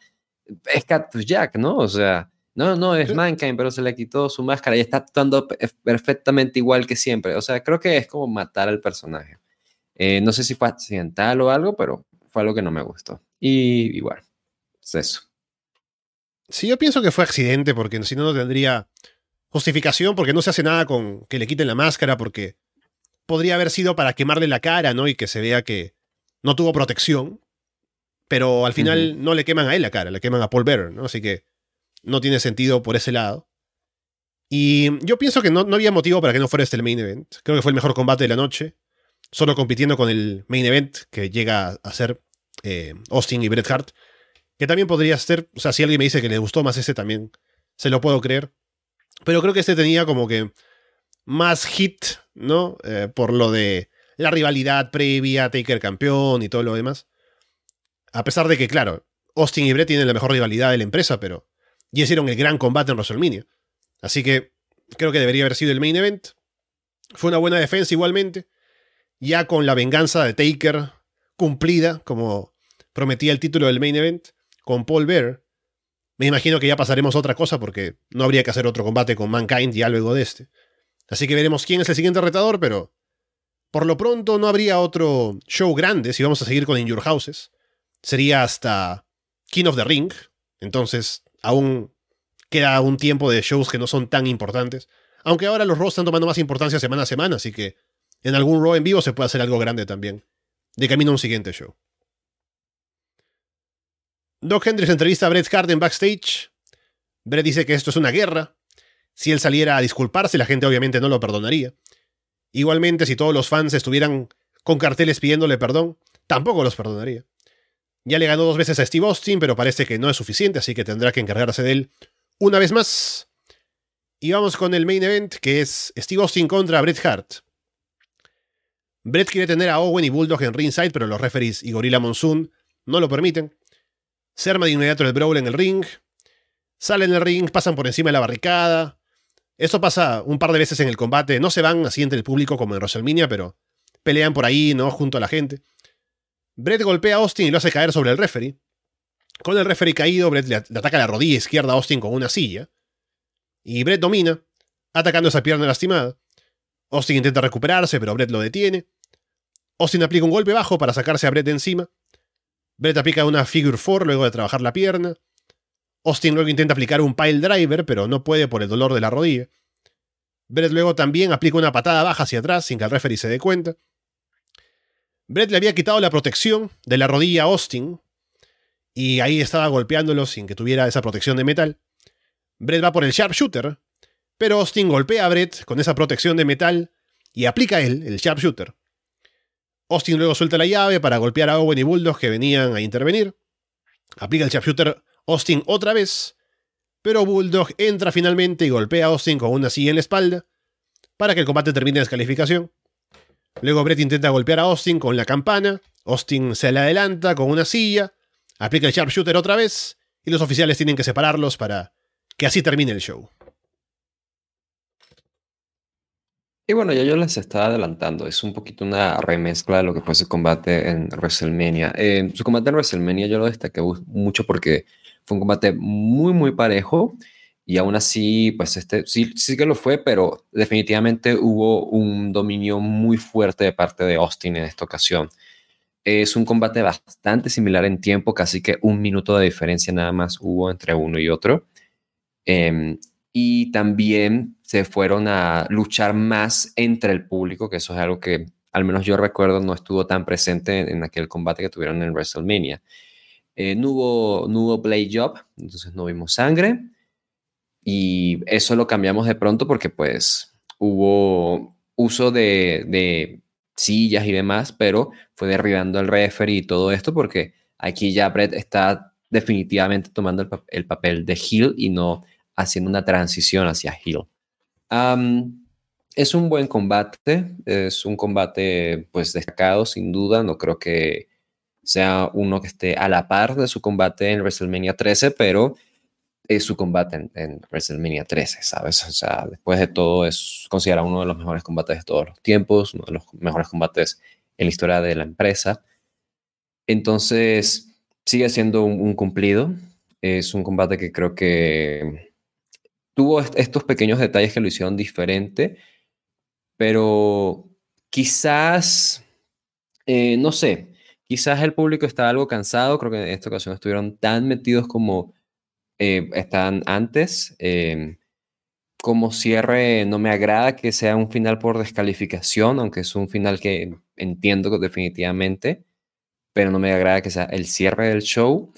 es Cactus Jack, ¿no? O sea, no, no, es Mankind, pero se le quitó su máscara y está actuando perfectamente igual que siempre. O sea, creo que es como matar al personaje. Eh, no sé si fue accidental o algo, pero fue algo que no me gustó. Y igual, es eso. Sí, yo pienso que fue accidente, porque si no, no tendría justificación, porque no se hace nada con que le quiten la máscara, porque podría haber sido para quemarle la cara, ¿no? Y que se vea que no tuvo protección. Pero al final no le queman a él la cara, le queman a Paul Bearer, ¿no? Así que no tiene sentido por ese lado. Y yo pienso que no, no, había motivo para que no fuera este el main event. Creo que fue el mejor combate de la noche. Solo compitiendo con el main event que llega a ser eh, Austin y Bret Hart. Que también podría ser, o sea, si alguien me dice que le gustó más ese también, se lo puedo creer. Pero creo que este tenía como que más hit ¿no? Eh, por lo de la rivalidad previa, Taker campeón y todo lo demás. A pesar de que, claro, Austin y Brett tienen la mejor rivalidad de la empresa, pero ya hicieron el gran combate en WrestleMania. Así que creo que debería haber sido el main event. Fue una buena defensa igualmente. Ya con la venganza de Taker cumplida, como prometía el título del main event, con Paul Bear. Me imagino que ya pasaremos a otra cosa porque no habría que hacer otro combate con Mankind ya luego de este. Así que veremos quién es el siguiente retador, pero por lo pronto no habría otro show grande si vamos a seguir con In Your Houses. Sería hasta King of the Ring. Entonces aún queda un tiempo de shows que no son tan importantes. Aunque ahora los Raw están tomando más importancia semana a semana, así que en algún Raw en vivo se puede hacer algo grande también. De camino a un siguiente show. Doc Hendricks entrevista a Bret Hart en backstage. Bret dice que esto es una guerra, si él saliera a disculparse, la gente obviamente no lo perdonaría. Igualmente, si todos los fans estuvieran con carteles pidiéndole perdón, tampoco los perdonaría. Ya le ganó dos veces a Steve Austin, pero parece que no es suficiente, así que tendrá que encargarse de él una vez más. Y vamos con el main event, que es Steve Austin contra Bret Hart. Bret quiere tener a Owen y Bulldog en ringside, pero los referees y Gorilla Monsoon no lo permiten. Se arma de inmediato el brawl en el ring. Salen del ring, pasan por encima de la barricada. Esto pasa un par de veces en el combate. No se van así entre el público como en WrestleMania, pero pelean por ahí, ¿no? Junto a la gente. Brett golpea a Austin y lo hace caer sobre el referee. Con el referee caído, Brett le, ataca la rodilla izquierda a Austin con una silla. Y Brett domina, atacando esa pierna lastimada. Austin intenta recuperarse, pero Brett lo detiene. Austin aplica un golpe bajo para sacarse a Brett de encima. Brett aplica una figure four luego de trabajar la pierna. Austin luego intenta aplicar un pile driver, pero no puede por el dolor de la rodilla. Brett luego también aplica una patada baja hacia atrás sin que el referee se dé cuenta. Brett le había quitado la protección de la rodilla a Austin y ahí estaba golpeándolo sin que tuviera esa protección de metal. Brett va por el sharpshooter, pero Austin golpea a Brett con esa protección de metal y aplica él el sharpshooter. Austin luego suelta la llave para golpear a Owen y Bulldog que venían a intervenir. Aplica el sharpshooter Austin otra vez, pero Bulldog entra finalmente y golpea a Austin con una silla en la espalda para que el combate termine en descalificación. Luego Brett intenta golpear a Austin con la campana. Austin se le adelanta con una silla. Aplica el sharpshooter otra vez. Y los oficiales tienen que separarlos para que así termine el show. Y bueno, ya yo les estaba adelantando, es un poquito una remezcla de lo que fue su combate en WrestleMania. Eh, su combate en WrestleMania yo lo destaqué mucho porque fue un combate muy, muy parejo y aún así, pues este sí, sí que lo fue, pero definitivamente hubo un dominio muy fuerte de parte de Austin en esta ocasión. Es un combate bastante similar en tiempo, casi que un minuto de diferencia nada más hubo entre uno y otro. Em, y también se fueron a luchar más entre el público, que eso es algo que al menos yo recuerdo no estuvo tan presente en, aquel combate que tuvieron en WrestleMania. Eh, no, hubo, no hubo play job, entonces no vimos sangre. Y eso lo cambiamos de pronto porque pues hubo uso de, de sillas y demás, pero fue derribando al referee y todo esto porque aquí ya Brett está definitivamente tomando el, el papel de heel y no haciendo una transición hacia Hill. es un buen combate, es un combate pues destacado sin duda, no creo que sea uno que esté a la par de su combate en WrestleMania 13, pero es su combate en, WrestleMania 13, ¿sabes? O sea, después de todo es considerado uno de los mejores combates de todos los tiempos, uno de los mejores combates en la historia de la empresa. Entonces, sigue siendo un cumplido. Es un combate que creo que tuvo estos pequeños detalles que lo hicieron diferente, pero quizás, eh, no sé, quizás el público está algo cansado, creo que en esta ocasión estuvieron tan metidos como eh, antes. Em, como cierre, no me agrada que sea un final por descalificación, aunque es un final que entiendo definitivamente, pero no me agrada que sea el cierre del show.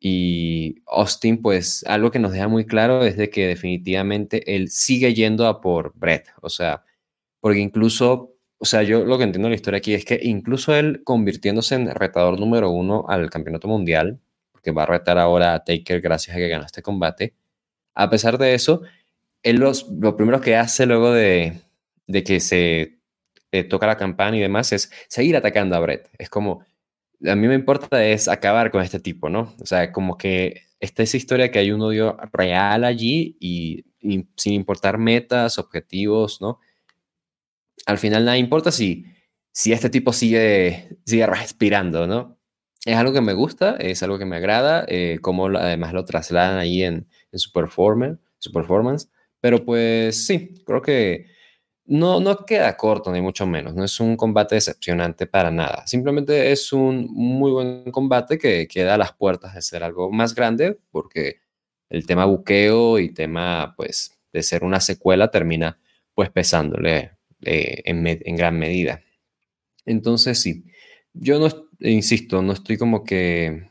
Y Austin, pues algo que nos deja muy claro es de que definitivamente él sigue yendo a por Brett. O sea, porque incluso, o sea, yo lo que entiendo de la historia aquí es que incluso él convirtiéndose en retador número uno al campeonato mundial, porque va a retar ahora a Taker gracias a que ganó este combate, a pesar de eso, él los, lo primero que hace luego de, de que se eh, toca la campana y demás es seguir atacando a Brett. Es como, a mí me importa es acabar con este tipo, ¿no? O sea, como que esta es historia que hay un odio real allí y, sin importar metas, objetivos, ¿no? Al final nada importa si, si este tipo sigue, sigue respirando, ¿no? Es algo que me gusta, es algo que me agrada, eh, como además lo trasladan ahí en, en su, su performance, pero pues sí, creo que no, no queda corto, ni mucho menos. No es un combate decepcionante para nada. Simplemente es un muy buen combate que queda a las puertas de ser algo más grande, porque el tema buqueo y tema, pues, de ser una secuela termina, pues, pesándole eh, en, gran medida. Entonces, sí, yo no, insisto, no estoy como que,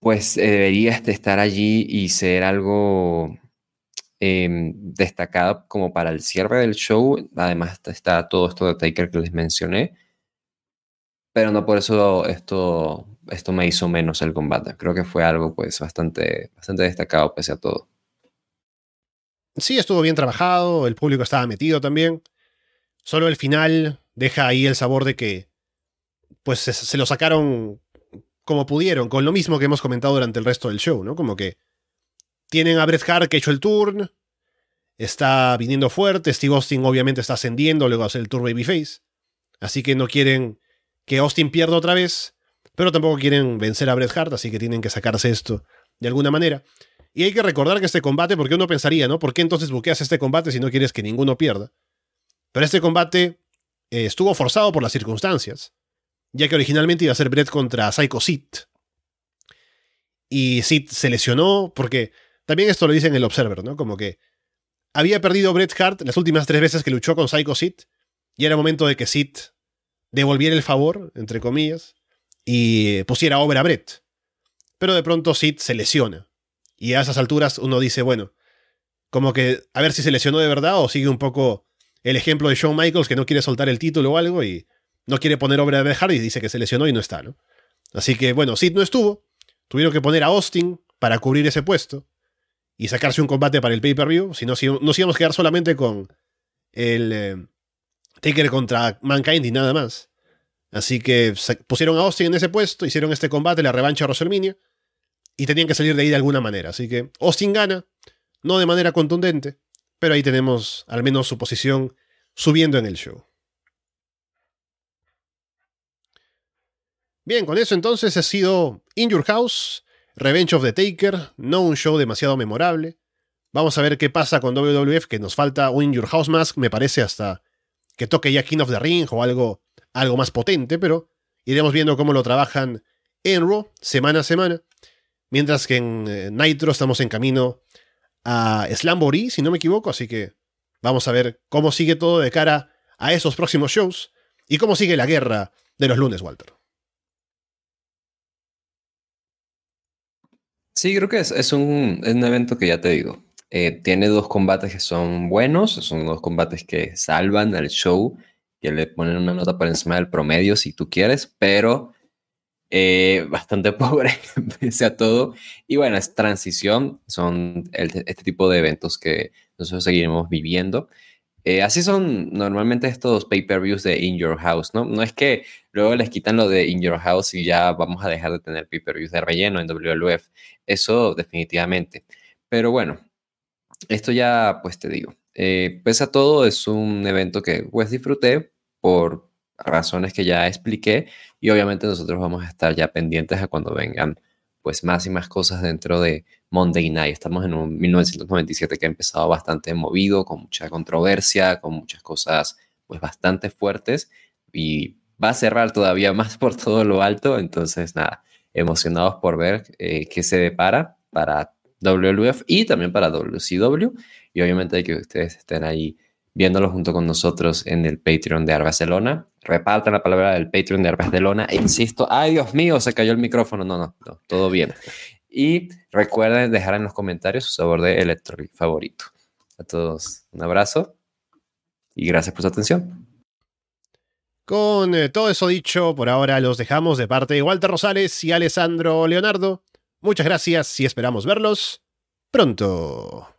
pues, debería estar allí y ser algo eh, destacada como para el cierre del show. Además está todo esto de Taker que les mencioné. Pero no por eso esto, esto me hizo menos el combate. Creo que fue algo pues bastante, bastante destacado pese a todo. Sí, estuvo bien trabajado, el público estaba metido también. Solo el final deja ahí el sabor de que pues se, lo sacaron como pudieron, con lo mismo que hemos comentado durante el resto del show, ¿no? Como que tienen a Bret Hart que hecho el turn. Está viniendo fuerte. Steve Austin obviamente está ascendiendo luego de hacer el tour Babyface. Así que no quieren que Austin pierda otra vez. Pero tampoco quieren vencer a Bret Hart. Así que tienen que sacarse esto de alguna manera. Y hay que recordar que este combate, porque uno pensaría, ¿no? ¿Por qué entonces buqueas este combate si no quieres que ninguno pierda? Pero este combate eh, estuvo forzado por las circunstancias. Ya que originalmente iba a ser Bret contra Psycho Sid. Y Sid se lesionó porque también esto lo dice en el Observer, ¿no? Como que había perdido Bret Hart las últimas tres veces que luchó con Psycho Sid y era momento de que Sid devolviera el favor, entre comillas, y pusiera obra a Bret. Pero de pronto Sid se lesiona. Y a esas alturas uno dice, bueno, como que a ver si se lesionó de verdad o sigue un poco el ejemplo de Shawn Michaels que no quiere soltar el título o algo y no quiere poner obra Bret Hart y dice que se lesionó y no está, ¿no? Así que bueno, Sid no estuvo. Tuvieron que poner a Austin para cubrir ese puesto y sacarse un combate para el pay-per-view, si no nos íbamos a quedar solamente con el eh, Taker contra Mankind y nada más. Así que pusieron a Austin en ese puesto, hicieron este combate, la revancha a WrestleMania, y tenían que salir de ahí de alguna manera. Así que Austin gana, no de manera contundente, pero ahí tenemos al menos su posición subiendo en el show. Bien, con eso entonces ha sido In Your House, Revenge of the Taker, no un show demasiado memorable. Vamos a ver qué pasa con WWF, que nos falta un In Your House Mask, me parece hasta que toque ya King of the Ring o algo, algo más potente, pero iremos viendo cómo lo trabajan en semana a semana. Mientras que en eh, Nitro estamos en camino a Slamboree, si no me equivoco, así que vamos a ver cómo sigue todo de cara a esos próximos shows y cómo sigue la guerra de los lunes, Walter. Sí, creo que es, un, evento que ya te digo. Eh, tiene dos combates que son buenos, son dos combates que salvan al show, que le ponen una nota por encima del promedio si tú quieres, pero eh, bastante pobre pese a todo. Y bueno, es transición, son este tipo de eventos que nosotros seguiremos viviendo. Eh, así son normalmente estos pay-per-views de In Your House, ¿no? No es que luego les quitan lo de In Your House y ya vamos a dejar de tener pay-per-views de relleno en WWF. Eso definitivamente. Pero bueno, esto ya, pues te digo, eh, pese a todo, es un evento que pues disfruté por razones que ya expliqué y obviamente nosotros vamos a estar ya pendientes a cuando vengan pues más y más cosas dentro de Monday Night. Estamos en un 1997 que ha empezado bastante movido, con mucha controversia, con muchas cosas pues bastante fuertes y va a cerrar todavía más por todo lo alto. Entonces, nada, emocionados por ver eh, qué se depara para WWF y también para WCW. Y obviamente que ustedes estén ahí viéndolo junto con nosotros en el Patreon de Barcelona. Repartan la palabra del Patreon de Barcelona. Insisto, ay Dios mío, se cayó el micrófono. No, no, no, todo bien. Y recuerden dejar en los comentarios su sabor de electro favorito. A todos un abrazo y gracias por su atención. Con eh, todo eso dicho, por ahora los dejamos de parte de Walter Rosales y Alessandro Leonardo. Muchas gracias y esperamos verlos pronto.